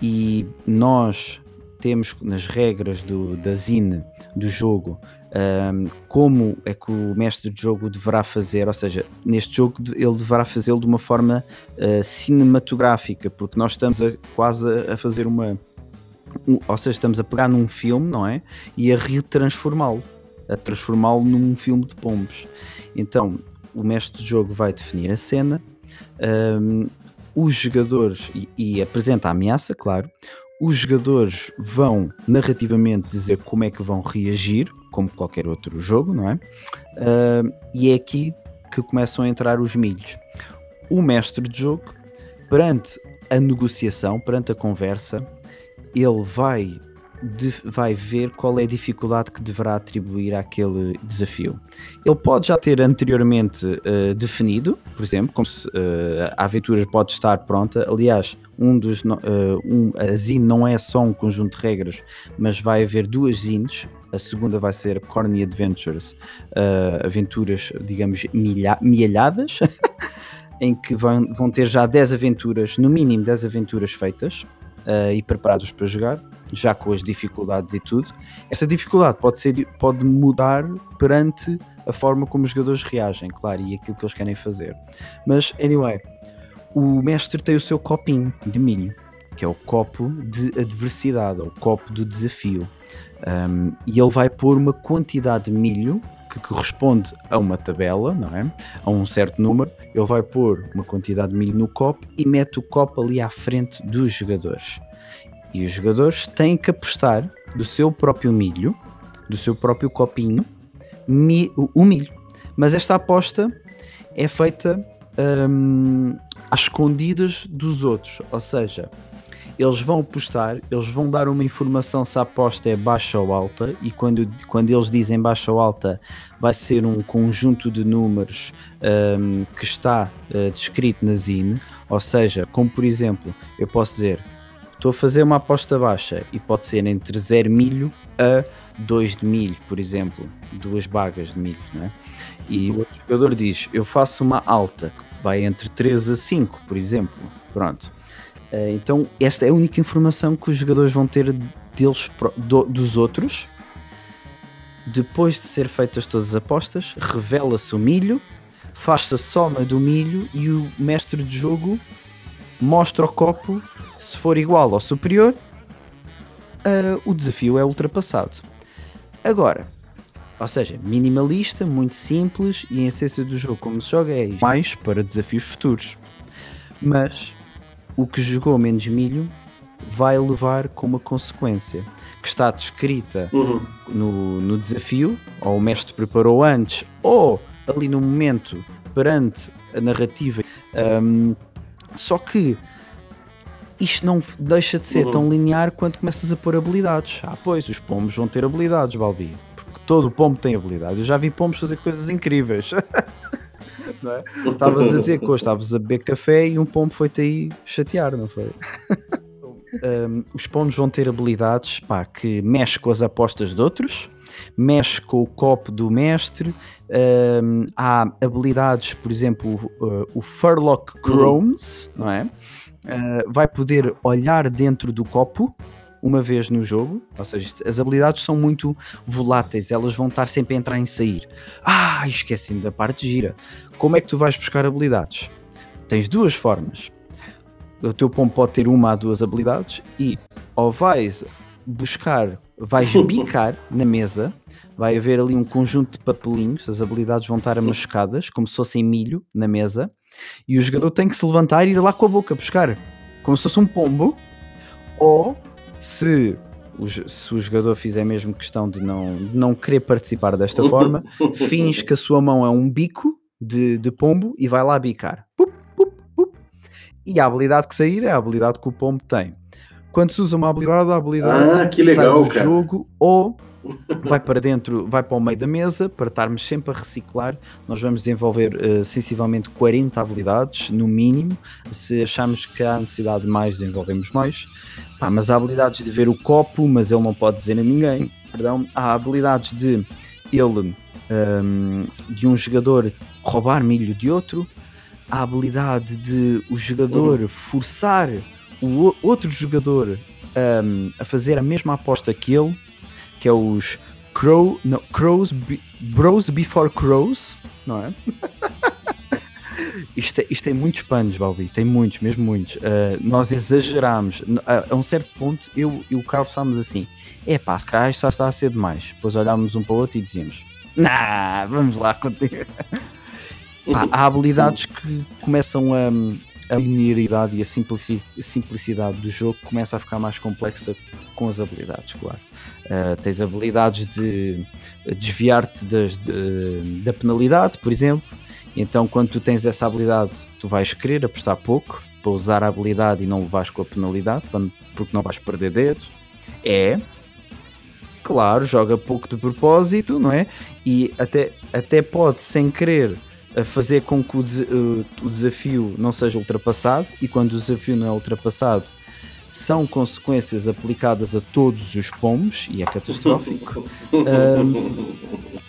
[SPEAKER 4] e nós temos nas regras do, da zine do jogo ahm, como é que o mestre de jogo deverá fazer, ou seja, neste jogo ele deverá fazê-lo de uma forma ah, cinematográfica, porque nós estamos a, quase a, fazer uma. um- ou seja, estamos a pegar num filme, não é? E a retransformá-lo, a transformá-lo num filme de pombos. Então, o mestre de jogo vai definir a cena, ahm, os jogadores e, e apresenta a ameaça, claro. Os jogadores vão narrativamente dizer como é que vão reagir, como qualquer outro jogo, não é? Ah, e é aqui que começam a entrar os milhos. O mestre de jogo, perante a negociação, perante a conversa, ele vai, de- vai ver qual é a dificuldade que deverá atribuir àquele desafio. Ele pode já ter anteriormente eh, definido, por exemplo, como se eh, a aventura pode estar pronta. Aliás, um dos, eh, um, a zine não é só um conjunto de regras, mas vai haver duas zines. A segunda vai ser Corny Adventures, eh, aventuras, digamos, milha, (laughs) em que vão, vão ter já 10 aventuras, no mínimo 10 aventuras feitas eh, e preparadas para jogar, já com as dificuldades e tudo. Essa dificuldade pode, ser, pode mudar perante a forma como os jogadores reagem, claro, e aquilo que eles querem fazer. Mas, anyway, o mestre tem o seu copinho de milho, que é o copo de adversidade, ou copo do desafio. Um, e ele vai pôr uma quantidade de milho que corresponde a uma tabela, não é? A um certo número. Ele vai pôr uma quantidade de milho no copo e mete o copo ali à frente dos jogadores. E os jogadores têm que apostar do seu próprio milho, do seu próprio copinho, mi- o, o milho. Mas esta aposta é feita hum, às escondidas dos outros, ou seja, eles vão apostar, eles vão dar uma informação se a aposta é baixa ou alta, e quando, quando eles dizem baixa ou alta, vai ser um conjunto de números hum, que está eh, descrito na zine, ou seja, como por exemplo, eu posso dizer, estou a fazer uma aposta baixa, e pode ser entre 0 milho a 2 de milho, por exemplo, duas bagas de milho, não é? E o jogador diz, eu faço uma alta, que vai entre 3 a 5, por exemplo, pronto. Uh, então, esta é a única informação que os jogadores vão ter deles, do, dos outros. Depois de ser feitas todas as apostas, revela-se o milho, faz-se a soma do milho e o mestre de jogo mostra o copo. Se for igual ou superior, uh, o desafio é ultrapassado. Agora, ou seja, minimalista, muito simples e a essência do jogo como se joga é mais para desafios futuros. Mas o que jogou menos milho vai levar com uma consequência que está descrita uhum. no, no desafio, ou o mestre preparou antes, ou ali no momento perante a narrativa. Um, só que isto não deixa de ser uhum. tão linear quando começas a pôr habilidades. Ah, pois, os pombos vão ter habilidades, Balbi. Porque todo pombo tem habilidades. Eu já vi pombos fazer coisas incríveis. (laughs) é? Estavas a dizer que hoje estavas a beber café e um pombo foi-te aí chatear, não foi? (laughs) um, os pombos vão ter habilidades pá, que mexe com as apostas de outros, mexe com o copo do mestre. Um, há habilidades, por exemplo, uh, o Furlock Chromes, não é? Uh, vai poder olhar dentro do copo uma vez no jogo, ou seja, as habilidades são muito voláteis, elas vão estar sempre a entrar e sair. Ah, esqueci-me da parte gira. Como é que tu vais buscar habilidades? Tens duas formas. O teu pombo pode ter uma ou duas habilidades e ou vais buscar, vais (laughs) bicar na mesa, vai haver ali um conjunto de papelinhos, as habilidades vão estar amachucadas, como se fossem milho na mesa, e o jogador tem que se levantar e ir lá com a boca buscar, como se fosse um pombo, ou se o, se o jogador fizer mesmo questão de não, de não querer participar desta (laughs) forma, finge que a sua mão é um bico de, de pombo e vai lá bicar. Pup, pup, pup. E a habilidade que sair é a habilidade que o pombo tem. Quando se usa uma habilidade, a habilidade
[SPEAKER 3] ah, que legal,
[SPEAKER 4] sai do cara. jogo ou (laughs) vai para dentro, vai para o meio da mesa para estarmos sempre a reciclar. Nós vamos desenvolver uh, sensivelmente 40 habilidades, no mínimo. Se acharmos que há necessidade de mais, desenvolvemos mais. Pá, mas há habilidades de ver o copo, mas ele não pode dizer a ninguém. Perdão. Há habilidades de ele, um, ehm, de um jogador roubar milho de outro. Há habilidade de o jogador uhum. forçar o outro jogador um, a fazer a mesma aposta que ele que é os Crow, não, Crows, Bros Before Crows, não é? (laughs) isto, é, isto tem muitos panos, Balbi, tem muitos, mesmo muitos. Uh, nós exageramos. A, a, um certo ponto, eu e o Carlos estávamos assim: é pá, se calhar isto já está a ser demais. Depois olhámos um para o outro e dizíamos: nah, vamos lá contigo. (laughs) Pá, há habilidades que começam a, a linearidade e a simplicidade do jogo começa a ficar mais complexa com as habilidades, claro. Uh, tens habilidades de desviar-te de, da penalidade, por exemplo. Então, quando tu tens essa habilidade, tu vais querer apostar pouco para usar a habilidade e não levares com a penalidade, porque não vais perder dedos. É, claro, joga pouco de propósito, não é? E até, até pode, sem querer, fazer com que o, o desafio não seja ultrapassado. E quando o desafio não é ultrapassado, são consequências aplicadas a todos os pombos e é catastrófico. (laughs) um,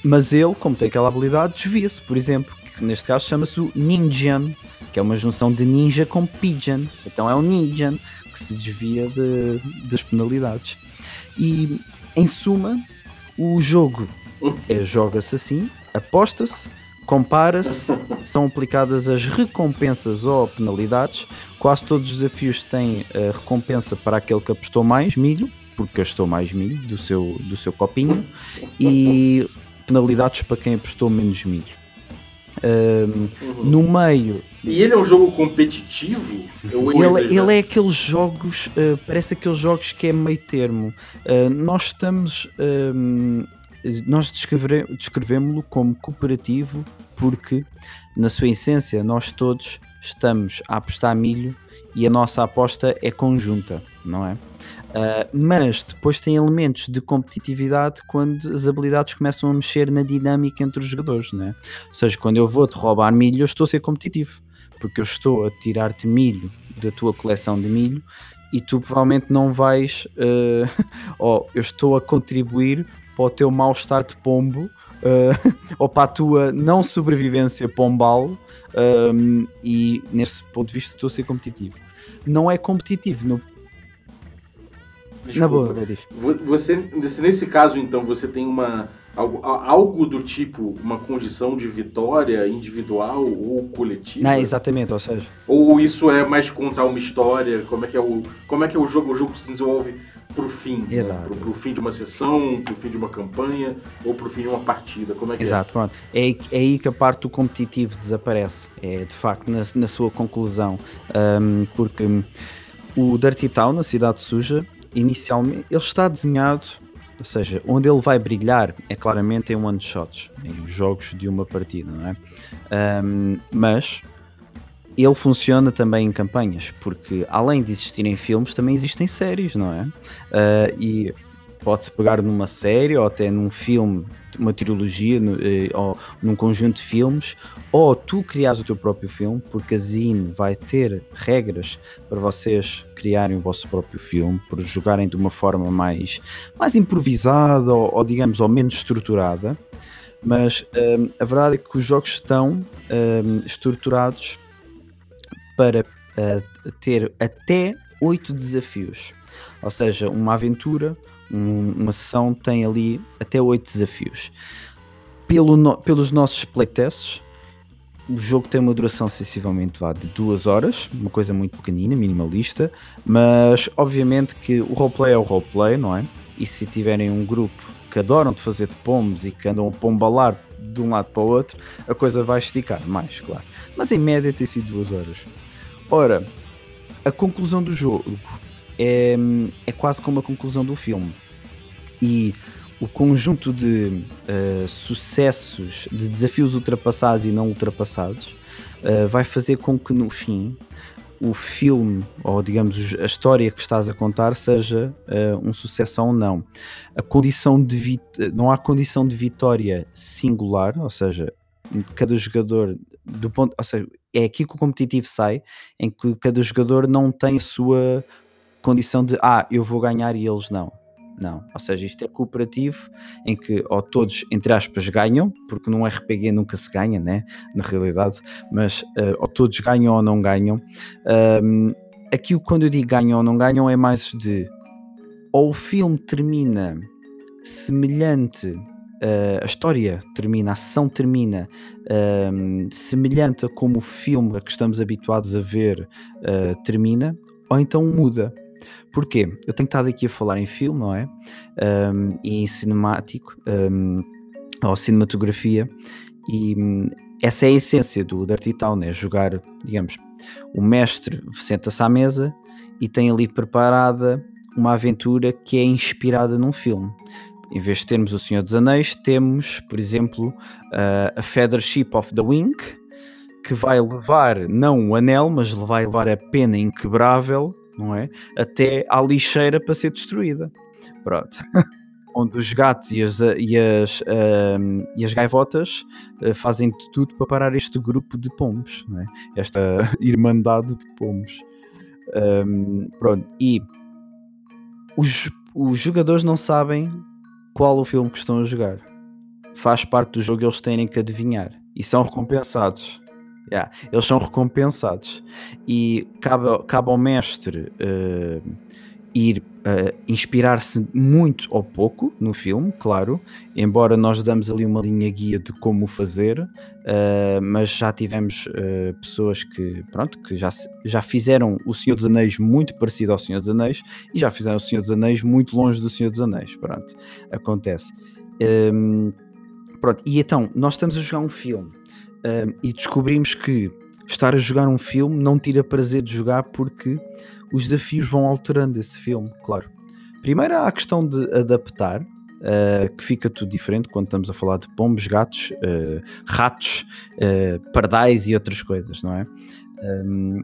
[SPEAKER 4] mas ele, como tem aquela habilidade, desvia-se, por exemplo, que neste caso chama-se o Ninjan, que é uma junção de ninja com pigeon. Então é um Ninjan que se desvia de, das penalidades. E em suma, o jogo (laughs) é, joga-se assim, aposta-se compara-se, são aplicadas as recompensas ou penalidades. Quase todos os desafios têm a recompensa para aquele que apostou mais milho, porque gastou mais milho do seu, do seu copinho, e penalidades para quem apostou menos milho. Um, uhum. No meio.
[SPEAKER 3] E ele é um jogo competitivo?
[SPEAKER 4] Ele, ele, é aqueles jogos, uh, parece aqueles jogos que é meio termo. Uh, nós estamos nós descrevemos-lo como cooperativo porque, na sua essência, nós todos estamos a apostar milho e a nossa aposta é conjunta, não é? Uh, mas depois tem elementos de competitividade quando as habilidades começam a mexer na dinâmica entre os jogadores, não é? Ou seja, quando eu vou-te roubar milho, eu estou a ser competitivo, porque eu estou a tirar-te milho da tua coleção de milho e tu provavelmente não vais, uh, (laughs) ou eu estou a contribuir para o teu mal-estar de pombo uh, (laughs) ou para a tua não sobrevivência pombal um, e nesse ponto de vista estou a ser competitivo. não é competitivo. No, na boa,
[SPEAKER 3] Você, nesse- caso, então, você tem uma algo, algo do tipo uma condição de vitória individual ou coletiva?
[SPEAKER 4] Não, exatamente, ou seja,
[SPEAKER 3] Ou isso é mais contar uma história? Como é que é o, como é, que é o jogo? O jogo se desenvolve pro fim? né?
[SPEAKER 4] Exato.
[SPEAKER 3] Pro, pro fim de uma sessão, pro fim de uma campanha ou pro fim de uma partida? Como é que
[SPEAKER 4] Exato, pronto. É aí, é aí que a parte do competitivo desaparece. É de facto na, na sua conclusão. Ahm, porque o Dirty Town, a cidade suja, inicialmente ele está desenhado, ou seja, onde ele vai brilhar é claramente em one-shots, em jogos de uma partida, não é? Ahm, mas ele funciona também em campanhas, porque além de existirem filmes, também existem séries, não é? Ah, e pode-se pegar numa série ou até num filme, uma trilogia no- eh, ou num conjunto de filmes, ou tu crias o teu próprio filme, porque a Zine vai ter regras para vocês criarem o vosso próprio filme, por jogarem de uma forma mais, mais improvisada ou, ou, digamos, ou menos estruturada. Mas hum, a verdade é que os jogos estão hum, estruturados para ah, ter até oito desafios. Ou seja, uma aventura, um- uma sessão tem ali até oito desafios. Pelo no- pelos nossos playtests, o jogo tem uma duração sensivelmente vá, de duas horas, uma coisa muito pequenina, minimalista, mas obviamente que o roleplay é o roleplay, não é? E se tiverem um grupo que adoram de fazer de pombos e que andam a pombalar de um lado para o outro, a coisa vai esticar mais, claro. Mas em média tem sido duas horas. Ora, a conclusão do jogo é, é quase como a conclusão do filme. E o conjunto de eh, sucessos, de desafios ultrapassados e não ultrapassados, eh, vai fazer com que no fim o filme, ou digamos os- a história que estás a contar, seja eh, um sucesso ou não. A condição de não há condição de vitória singular, ou seja, cada jogador do ponto, ou seja, é aqui que o competitivo sai, em que cada jogador não tem a sua condição de ah, eu vou ganhar e eles não. Não, ou seja, isto é cooperativo em que ou todos, entre aspas, ganham, porque num RPG nunca se ganha, né? Na realidade, mas eh, ou todos ganham ou não ganham. Ahm, aqui, quando eu digo ganham ou não ganham, é mais de ou o filme termina semelhante, eh, a história termina, a ação termina ahm, semelhante a como o filme a que estamos habituados a ver eh, termina, ou então muda. Porquê? Eu tenho estado aqui a falar em filme, não é? Ahm, e em cinemático, ahm, ou cinematografia, e hum, essa é a essência do Dirty Town, é jogar, digamos, o mestre senta-se à mesa e tem ali preparada uma aventura que é inspirada num filme. Em vez de termos o Senhor dos Anéis, temos, por exemplo, uh, a Feather Ship of the Wing, que vai levar não o anel, mas vai levar a pena inquebrável, não é? Até à lixeira para ser destruída. Pronto. (laughs) Onde os gatos e as, e as, ahm, e as gaivotas eh, fazem de tudo para parar este grupo de pombos, não é? esta (laughs) irmandade de pombos. Ahm, pronto, e os, os jogadores não sabem qual o filme que estão a jogar. Faz parte do jogo eles terem que adivinhar e são recompensados. Yeah, eles são recompensados e cabe, cabe ao mestre eh, ir eh, inspirar-se muito ou pouco no filme, claro, embora nós damos ali uma linha guia de como o fazer, eh, mas já tivemos eh, pessoas que, pronto, que já, já fizeram o Senhor dos Anéis muito parecido ao Senhor dos Anéis e já fizeram o Senhor dos Anéis muito longe do Senhor dos Anéis, pronto, acontece. Hum, pronto, e então, nós estamos a jogar um filme hum, e descobrimos que estar a jogar um filme não tira prazer de jogar porque os desafios vão alterando esse filme, claro. Primeiro há a questão de adaptar, uh, que fica tudo diferente quando estamos a falar de pombos, gatos, uh, ratos, uh, pardais e outras coisas, não é? Um,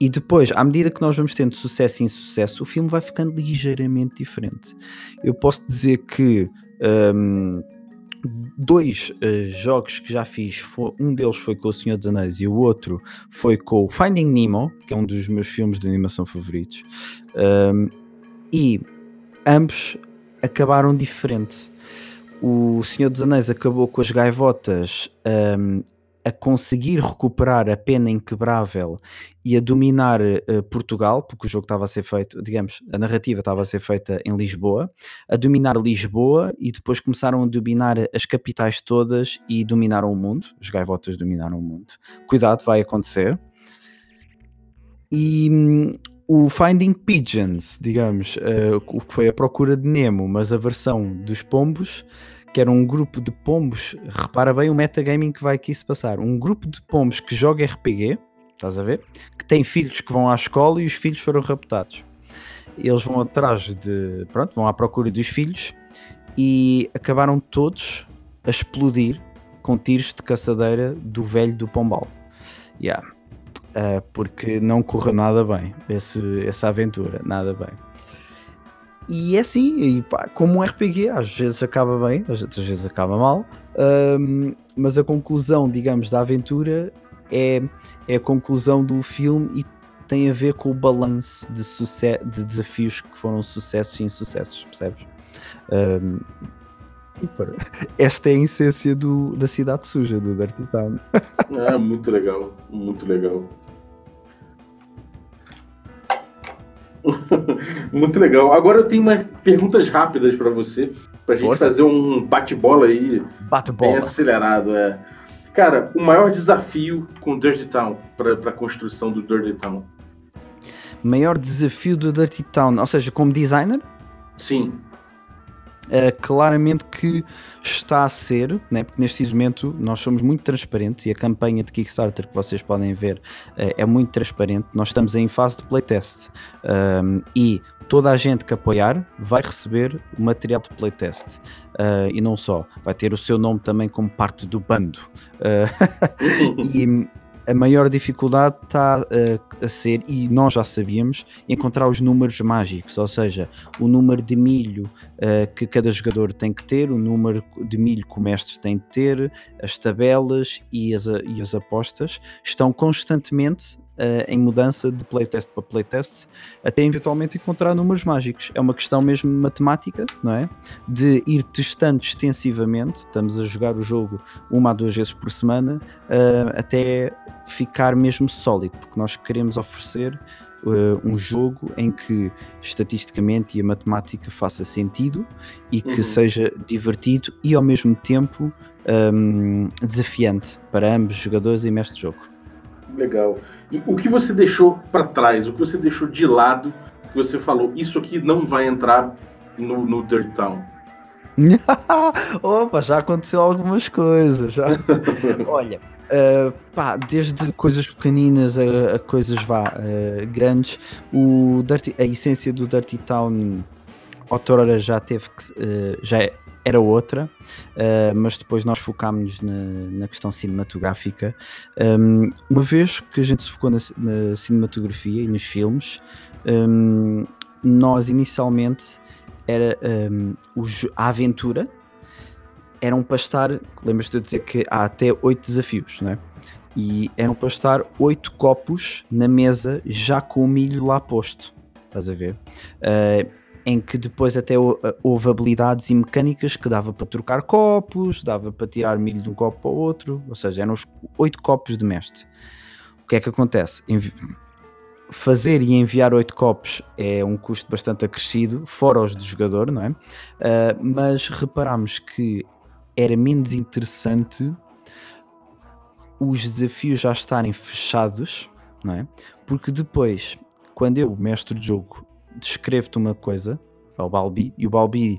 [SPEAKER 4] e depois, à medida que nós vamos tendo sucesso e insucesso, o filme vai ficando ligeiramente diferente. Eu posso dizer que um, dois uh, jogos que já fiz, fo- um deles foi com o Senhor dos Anéis e o outro foi com o Finding Nemo, que é um dos meus filmes de animação favoritos. Um, e ambos acabaram diferente. O Senhor dos Anéis acabou com as gaivotas um, a conseguir recuperar a pena inquebrável e a dominar uh, Portugal, porque o jogo estava a ser feito, digamos, a narrativa estava a ser feita em Lisboa, a dominar Lisboa e depois começaram a dominar as capitais todas e dominaram o mundo. Os gaivotas dominaram o mundo. Cuidado, vai acontecer. E hum, o Finding Pigeons, digamos, uh, o que foi a procura de Nemo, mas a versão dos pombos que era um grupo de pombos, repara bem o metagaming que vai aqui se passar, um grupo de pombos que joga RPG, estás a ver? Que tem filhos que vão à escola e os filhos foram raptados. Eles vão atrás de, pronto, vão à procura dos filhos e acabaram todos a explodir com tiros de caçadeira do velho do Pombal. Yeah. Uh, porque não correu nada bem esse, essa aventura, nada bem. E é assim, e pá, como um RPG, às vezes acaba bem, às vezes acaba mal, um, mas a conclusão, digamos, da aventura é, é a conclusão do filme e tem a ver com o balanço de, de desafios que foram sucessos e insucessos, percebes? Um, (laughs) esta é a essência do, da cidade suja, do Dirty Town.
[SPEAKER 3] Ah, (laughs) muito legal, muito legal. (laughs) Muito legal. Agora eu tenho umas perguntas rápidas para você, pra gente Força. fazer um bate-bola aí.
[SPEAKER 4] Bate-bola.
[SPEAKER 3] Bem acelerado, é. Cara, o maior desafio com Dirty Town, para a construção do Dirty Town?
[SPEAKER 4] Maior desafio do Dirty Town, ou seja, como designer?
[SPEAKER 3] Sim.
[SPEAKER 4] Uh, claramente que está a ser, né, porque neste momento nós somos muito transparentes e a campanha de Kickstarter que vocês podem ver uh, é muito transparente. Nós estamos em fase de playtest uh, e toda a gente que apoiar vai receber o material de playtest. Uh, e não só, vai ter o seu nome também como parte do bando. (laughs) e a maior dificuldade está uh, a ser, e nós já sabíamos, encontrar os números mágicos, ou seja, o número de milho uh, que cada jogador tem que ter, o número de milho que o mestre tem que ter, as tabelas e as, e as apostas estão constantemente uh, em mudança de playtest para playtest, até eventualmente encontrar números mágicos. É uma questão mesmo matemática, não é? De ir testando extensivamente, estamos a jogar o jogo uma a duas vezes por semana, uh, até ficar mesmo sólido, porque nós queremos oferecer Uh, um jogo em que estatisticamente e a matemática faça sentido e que uhum. seja divertido e ao mesmo tempo um, desafiante para ambos jogadores e mestre de jogo.
[SPEAKER 3] Legal. E o que você deixou para trás, o que você deixou de lado, que você falou, isso aqui não vai entrar no, no Dirt Town? (laughs)
[SPEAKER 4] Opa, já aconteceu algumas coisas. Já. (laughs) Olha, uh, pá, desde coisas pequeninas a, a coisas vá, uh, grandes, o Dirty, a essência do Dirty Town outrora já teve que. Uh, já era outra, uh, mas depois nós focámos na, na questão cinematográfica. Um, uma vez que a gente se focou na, na cinematografia e nos filmes, um, nós inicialmente era um, a aventura eram para estar, lembras-te de dizer que há até oito desafios, não é? E eram para estar oito copos na mesa já com o milho lá posto. Estás a ver? Uh, em que depois até houve habilidades e mecânicas que dava para trocar copos, dava para tirar milho de um copo para o outro, ou seja, eram os oito copos de mestre. O que é que acontece? Envi fazer e enviar oito copos é um custo bastante acrescido, fora os do jogador, não é? Uh, mas reparamos que era menos interessante os desafios já estarem fechados, não é? Porque depois, quando eu, mestre de jogo, descrevo-te uma coisa ao Balbi e o Balbi,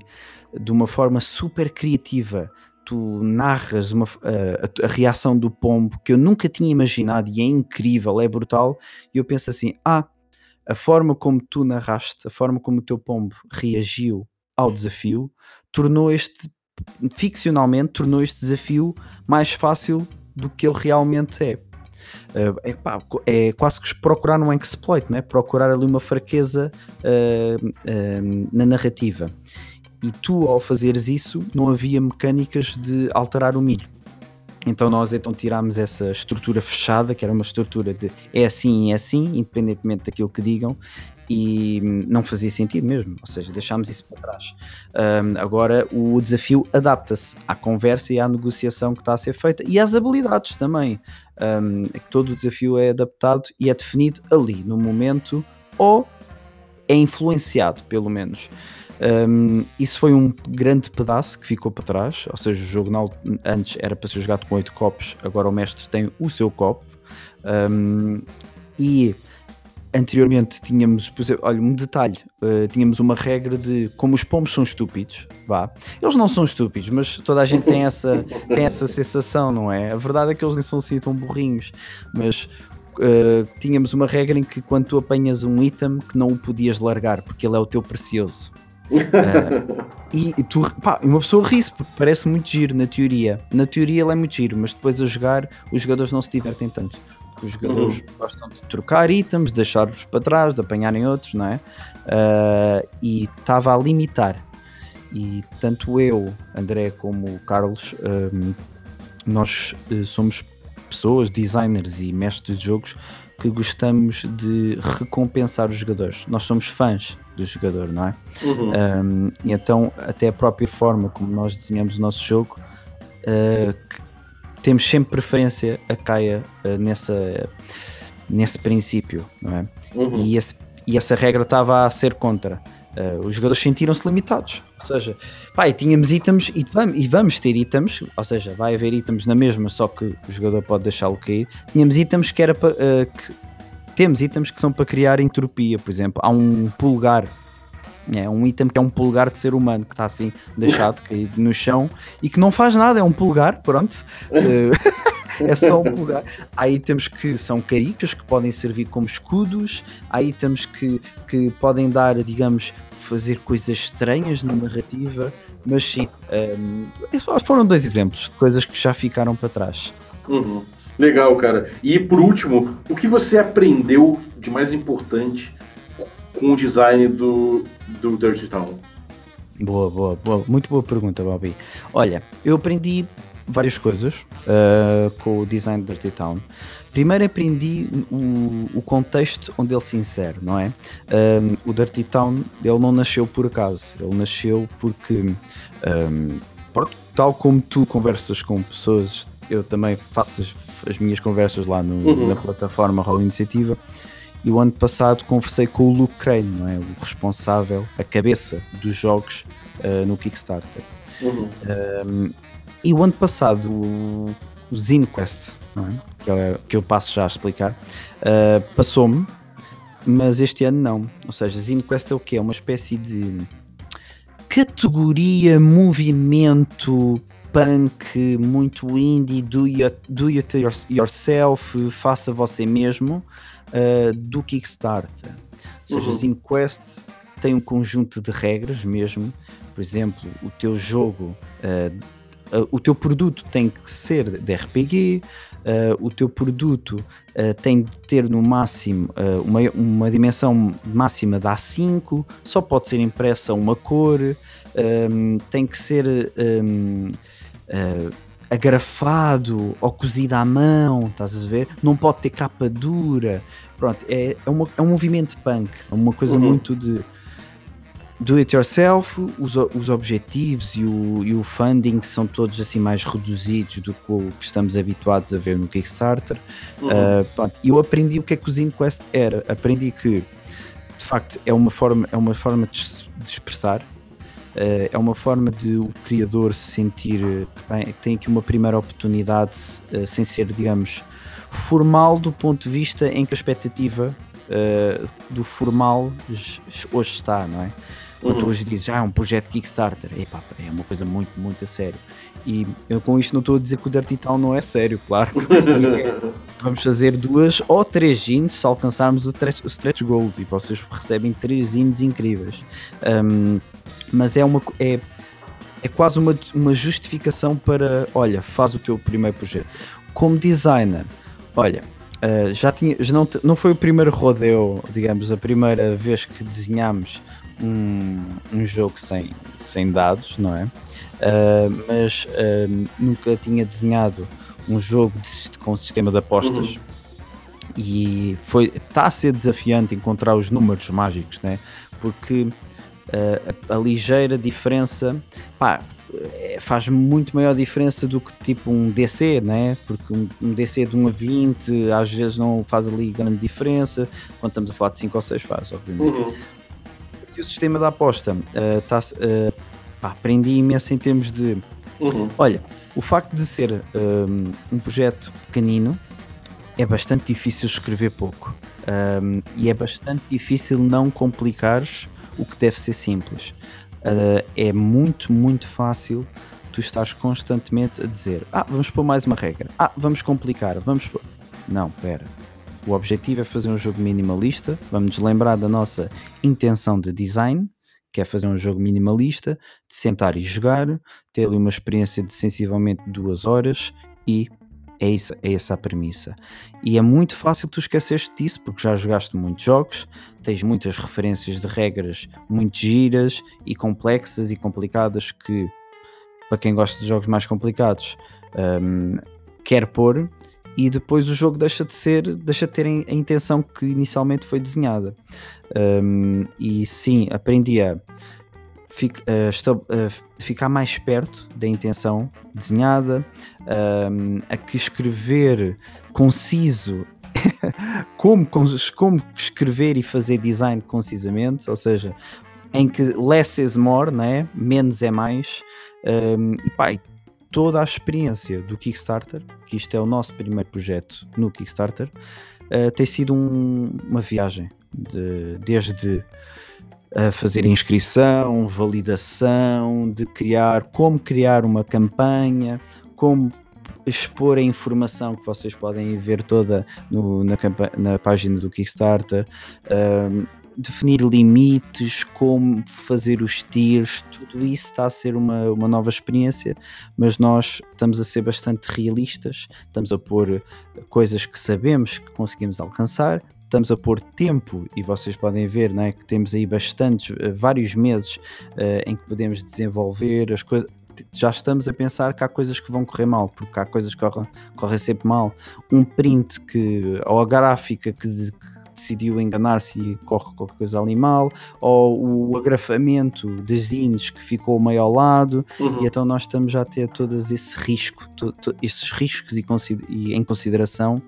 [SPEAKER 4] de uma forma super criativa, tu narras uma, a, a, reação do pombo que eu nunca tinha imaginado e é incrível, é brutal. E eu penso assim: ah, a forma como tu narraste, a forma como o teu pombo reagiu ao desafio, tornou este, ficcionalmente, tornou este desafio mais fácil do que ele realmente é. Uh, é, pá, é, quase que procurar um exploit, né? procurar ali uma fraqueza uh, uh, na narrativa. E tu, ao fazeres isso, não havia mecânicas de alterar o milho. Então nós então tirámos essa estrutura fechada, que era uma estrutura de é assim e é assim, independentemente daquilo que digam, e não fazia sentido mesmo, ou seja, deixámos isso para trás. Um, agora o desafio adapta-se à conversa e à negociação que está a ser feita e às habilidades também. Um, todo o desafio é adaptado e é definido ali, no momento, ou é influenciado, pelo menos. Um, isso foi um grande pedaço que ficou para trás, ou seja, o jogo antes era para ser jogado com 8 copos, agora o mestre tem o seu copo. Um, e anteriormente tínhamos, por exemplo, olha, um detalhe, uh, tínhamos uma regra de como os pombos são estúpidos, vá. Eles não são estúpidos, mas toda a gente tem essa, tem essa sensação, não é? A verdade é que eles nem são assim tão burrinhos, mas uh, tínhamos uma regra em que quando tu apanhas um item que não o podias largar, porque ele é o teu precioso. Uh, (laughs) e, e, tu, pá, uma pessoa ri-se porque parece muito giro na teoria. Na teoria ele é muito giro, mas depois a jogar os jogadores não se divertem tanto que os jogadores uhum. gostam de trocar itens, deixar-os para trás, de apanharem outros, não é? Uh, e estava a limitar. E tanto eu, André, como o Carlos, um, nós uh, somos pessoas, designers e mestres de jogos que gostamos de recompensar os jogadores. Nós somos fãs do jogador, não é? Uhum. Um, então, até a própria forma como nós desenhamos o nosso jogo, uh, temos sempre preferência a caia uh, nessa, nesse princípio, não é? Uhum. E, esse, e, essa regra estava a ser contra. Uh, os jogadores sentiram-se limitados, ou seja, pá, e tínhamos itens e vamos, e vamos ter itens, ou seja, vai haver itens na mesma, só que o jogador pode deixá-lo cair. Tínhamos itens que era para. Uh, que, temos itens que são para criar entropia, por exemplo, há um pulgar é um item que é um pulgar de ser humano que está assim deixado (laughs) caído no chão e que não faz nada, é um pulgar, pronto. (laughs) é só um pulgar. Há itens que são caricas que podem servir como escudos, há itens que, que podem dar, digamos, fazer coisas estranhas na narrativa, mas sim, um, foram dois exemplos de coisas que já ficaram para trás.
[SPEAKER 3] Uhum. Legal, cara. E por último, o que você aprendeu de mais importante com o design do, do Dirty Town?
[SPEAKER 4] Boa, boa, boa. Muito boa pergunta, Bobby. Olha, eu aprendi várias coisas uh, com o design do Dirty Town. Primeiro aprendi o, o, contexto onde ele se insere, não é? Um, o Dirty Town, ele não nasceu por acaso, ele nasceu porque, um, tal como tu conversas com pessoas, eu também faço as, as minhas conversas lá no, uhum. na plataforma Roll Iniciativa, e o ano passado conversei com o Luke Crane, não é? o responsável, a cabeça dos jogos uh, no Kickstarter. Uhum. Um, e o ano passado, o, o ZineQuest, é? que, é, que, eu passo já a explicar, uh, passou-me, mas este ano não. Ou seja, ZineQuest é o quê? É uma espécie de categoria, movimento punk, muito indie, do it, do it yourself, faça você mesmo uh, do Kickstarter. Ou seja, uhum. os Inquest têm um conjunto de regras mesmo. Por exemplo, o teu jogo, uh, uh, o teu produto tem que ser de RPG, o teu produto tem de ter no máximo uma, uma dimensão máxima de A5, só pode ser impressa uma cor, um, tem que ser. Um, agrafado ou cozido à mão, estás a ver? Não pode ter capa dura. Pronto, é, é, uma, é um movimento punk, é uma coisa uhum. muito de do it yourself, os, os objetivos e o, e o funding são todos assim mais reduzidos do que o que estamos habituados a ver no Kickstarter. Uhum. Uh, pronto, eu aprendi o que é que o ZineQuest era. Aprendi que de facto é uma forma, é uma forma de, de expressar é uma forma de o criador se sentir que tem, que tem aqui uma primeira oportunidade uh, sem ser, digamos, formal do ponto de vista em que a expectativa uh, do formal hoje está, não é? Quando uhum. hoje dizes, ah, é um projeto Kickstarter, Epá, é uma coisa muito, muito a sério. E eu com isto não estou a dizer que o Dirty Town não é sério, claro. (laughs) Vamos fazer duas ou três jeans se alcançarmos o stretch, o stretch Gold e vocês recebem três jeans incríveis. Um, mas é uma é, é quase uma, uma justificação para, olha, faz o teu primeiro projeto. Como designer, olha, uh, já tinha, já não, não foi o primeiro rodeo, digamos, a primeira vez que desenhámos um, um jogo sem, sem dados, não é? Uh, mas uh, nunca tinha desenhado um jogo de, com sistema de apostas. Uhum. e foi está a ser desafiante encontrar os números mágicos, né? Porque a, a, ligeira diferença pá, eh, faz muito maior diferença do que tipo um DC, né? Porque um, um, DC de 1 a 20 às vezes não faz ali grande diferença, quando estamos a falar de 5 ou 6 faz, obviamente. Uhum. E o sistema da aposta uh, tá, uh, pá, aprendi imenso em termos de uhum. olha, o facto de ser um, um projeto pequenino é bastante difícil escrever pouco um, e é bastante difícil não complicares o que deve ser simples. Uh, é muito, muito fácil tu estás constantemente a dizer: Ah, vamos pôr mais uma regra, ah, vamos complicar, vamos pôr. Não, pera. O objetivo é fazer um jogo minimalista. Vamos lembrar da nossa intenção de design, que é fazer um jogo minimalista, de sentar e jogar, ter ali uma experiência de sensivelmente duas horas e é, isso, é essa a premissa. E é muito fácil tu esqueceres disso, porque já jogaste muitos jogos, tens muitas referências de regras muito giras e complexas e complicadas que, para quem gosta de jogos mais complicados, um, quer pôr e depois o jogo deixa de ser, deixa de ter a intenção que inicialmente foi desenhada. Um, e sim, aprendi a fica, uh, uh, ficar mais perto da intenção desenhada, uh, a que escrever conciso, (laughs) como, como escrever e fazer design concisamente, ou seja, em que less is more, né? menos é mais, um, e pá, toda a experiência do Kickstarter, que isto é o nosso primeiro projeto no Kickstarter, uh, tem sido um, uma viagem de, desde a fazer inscrição, validação, de criar, como criar uma campanha, como expor a informação que vocês podem ver toda no, na, na, página do Kickstarter, um, definir limites, como fazer os tiers, tudo isso está a ser uma, uma nova experiência, mas nós estamos a ser bastante realistas, estamos a pôr coisas que sabemos que conseguimos alcançar, estamos a pôr tempo e vocês podem ver né, que temos aí bastantes, eh, vários meses uh, em que podemos desenvolver as coisas. Já estamos a pensar que há coisas que vão correr mal, porque há coisas que correm, correm sempre mal. Um print que, ou a gráfica que, que decidiu enganar-se e corre qualquer coisa ali mal, ou o agrafamento de zines que ficou meio ao lado, uhum. e então nós estamos já a ter todos esse risco, to, to, esses riscos e, e, em consideração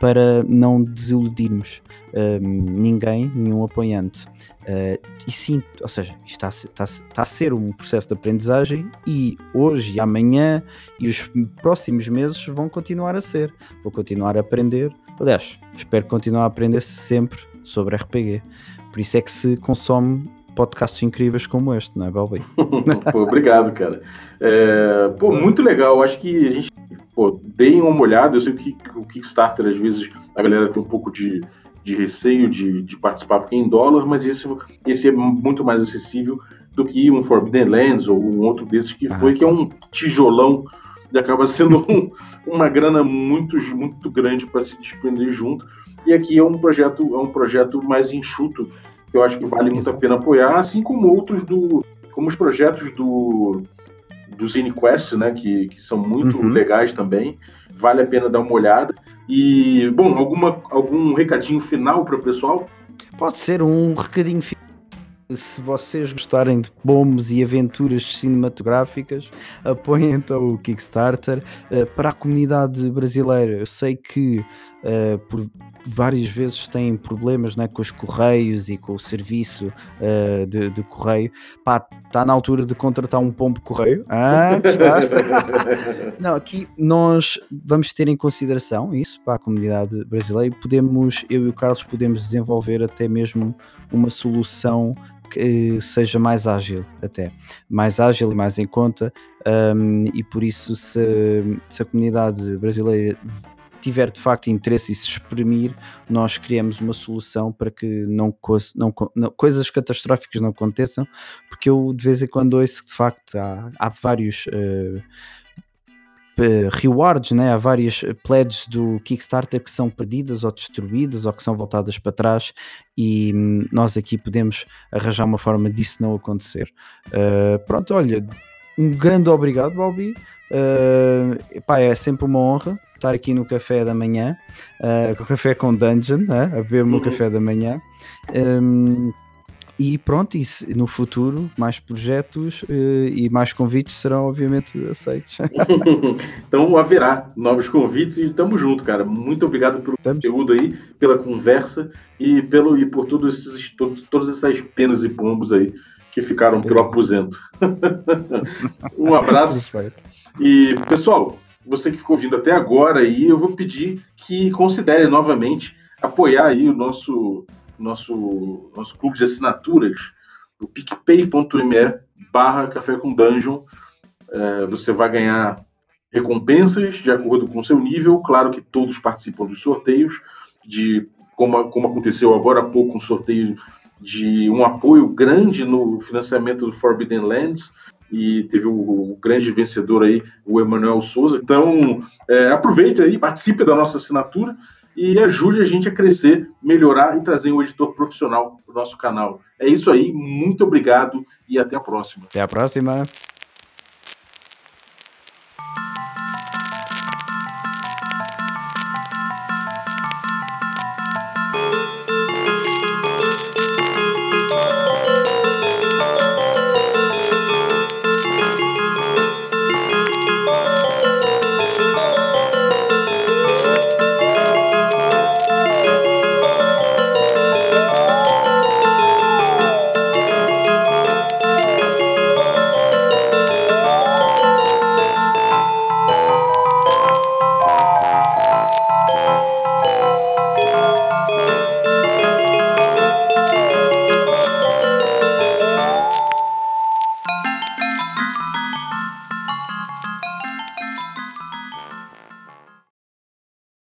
[SPEAKER 4] para não desiludirmos um, ninguém, nenhum apoiante. Uh, e sim, ou seja, está a, ser, está, está a ser um processo de aprendizagem e hoje e amanhã e os próximos meses vão continuar a ser. Vou continuar a aprender. Aliás, espero continuar a aprender sempre sobre RPG. Por isso é que se consome podcasts incríveis como este, não é, Balbi? (laughs)
[SPEAKER 3] obrigado, cara. É, pô, muito legal. Acho que a gente pô, deem uma olhada. Eu sei que o Kickstarter, às vezes, a galera tem um pouco de, de receio de, de participar porque é em dólar, mas esse, esse é muito mais acessível do que um Forbidden Lands ou um outro desses que foi, ah, que é um tijolão e acaba sendo um, uma grana muito, muito grande para se desprender junto. E aqui é um projeto, é um projeto mais enxuto, que eu acho que vale muito a pena apoiar, assim como outros do. como os projetos do do ZineQuest, né, que, que são muito uhum. legais também. Vale a pena dar uma olhada. E, bom, alguma, algum recadinho final para o pessoal?
[SPEAKER 4] Pode ser um recadinho final. Se vocês gostarem de bombos e aventuras cinematográficas, apoiem então o Kickstarter. Uh, para a comunidade brasileira, eu sei que uh, por várias vezes têm problemas né, com os correios e com o serviço uh, de, de, correio. Pá, está na altura de contratar um pombo correio. Ah, gostaste? (laughs) Não, aqui nós vamos ter em consideração isso para a comunidade brasileira. Podemos, eu e o Carlos, podemos desenvolver até mesmo uma solução que seja mais ágil até, mais ágil e mais em conta um, e por isso se, se a comunidade brasileira tiver de facto interesse e se exprimir, nós criamos uma solução para que não, não, não, coisas catastróficas não aconteçam, porque eu de vez em quando ouço que de facto há, há vários uh, rewards, né? há várias pledges do Kickstarter que são perdidas ou destruídas ou que são voltadas para trás e hum, nós aqui podemos arranjar uma forma disso não acontecer. Uh, pronto, olha, um grande obrigado, Balbi. Uh, pá, é sempre uma honra estar aqui no café da manhã, uh, com o café com Dungeon, né? a beber o meu uhum. café da manhã. Um, e pronto, e no futuro mais projetos uh, e mais convites serão obviamente aceitos. (laughs)
[SPEAKER 3] então haverá novos convites e estamos junto, cara. Muito obrigado pelo estamos. conteúdo aí, pela conversa e pelo e por todos esses todo, todas essas penas e pombos aí que ficaram pelo aposento. (laughs) um abraço. E pessoal, você que ficou vindo até agora aí, eu vou pedir que considere novamente apoiar aí o nosso nosso, nosso clube de assinaturas, o picpay.me barra café com dungeon. É, você vai ganhar recompensas de acordo com o seu nível. Claro que todos participam dos sorteios, de como, como aconteceu agora há pouco, um sorteio de um apoio grande no financiamento do Forbidden Lands e teve o, o grande vencedor aí, o Emanuel Souza. Então, é, aproveite aí, participe da nossa assinatura e ajude a gente a crescer, melhorar e trazer um editor profissional para o nosso canal. É isso aí, muito obrigado e até a próxima.
[SPEAKER 4] Até a próxima.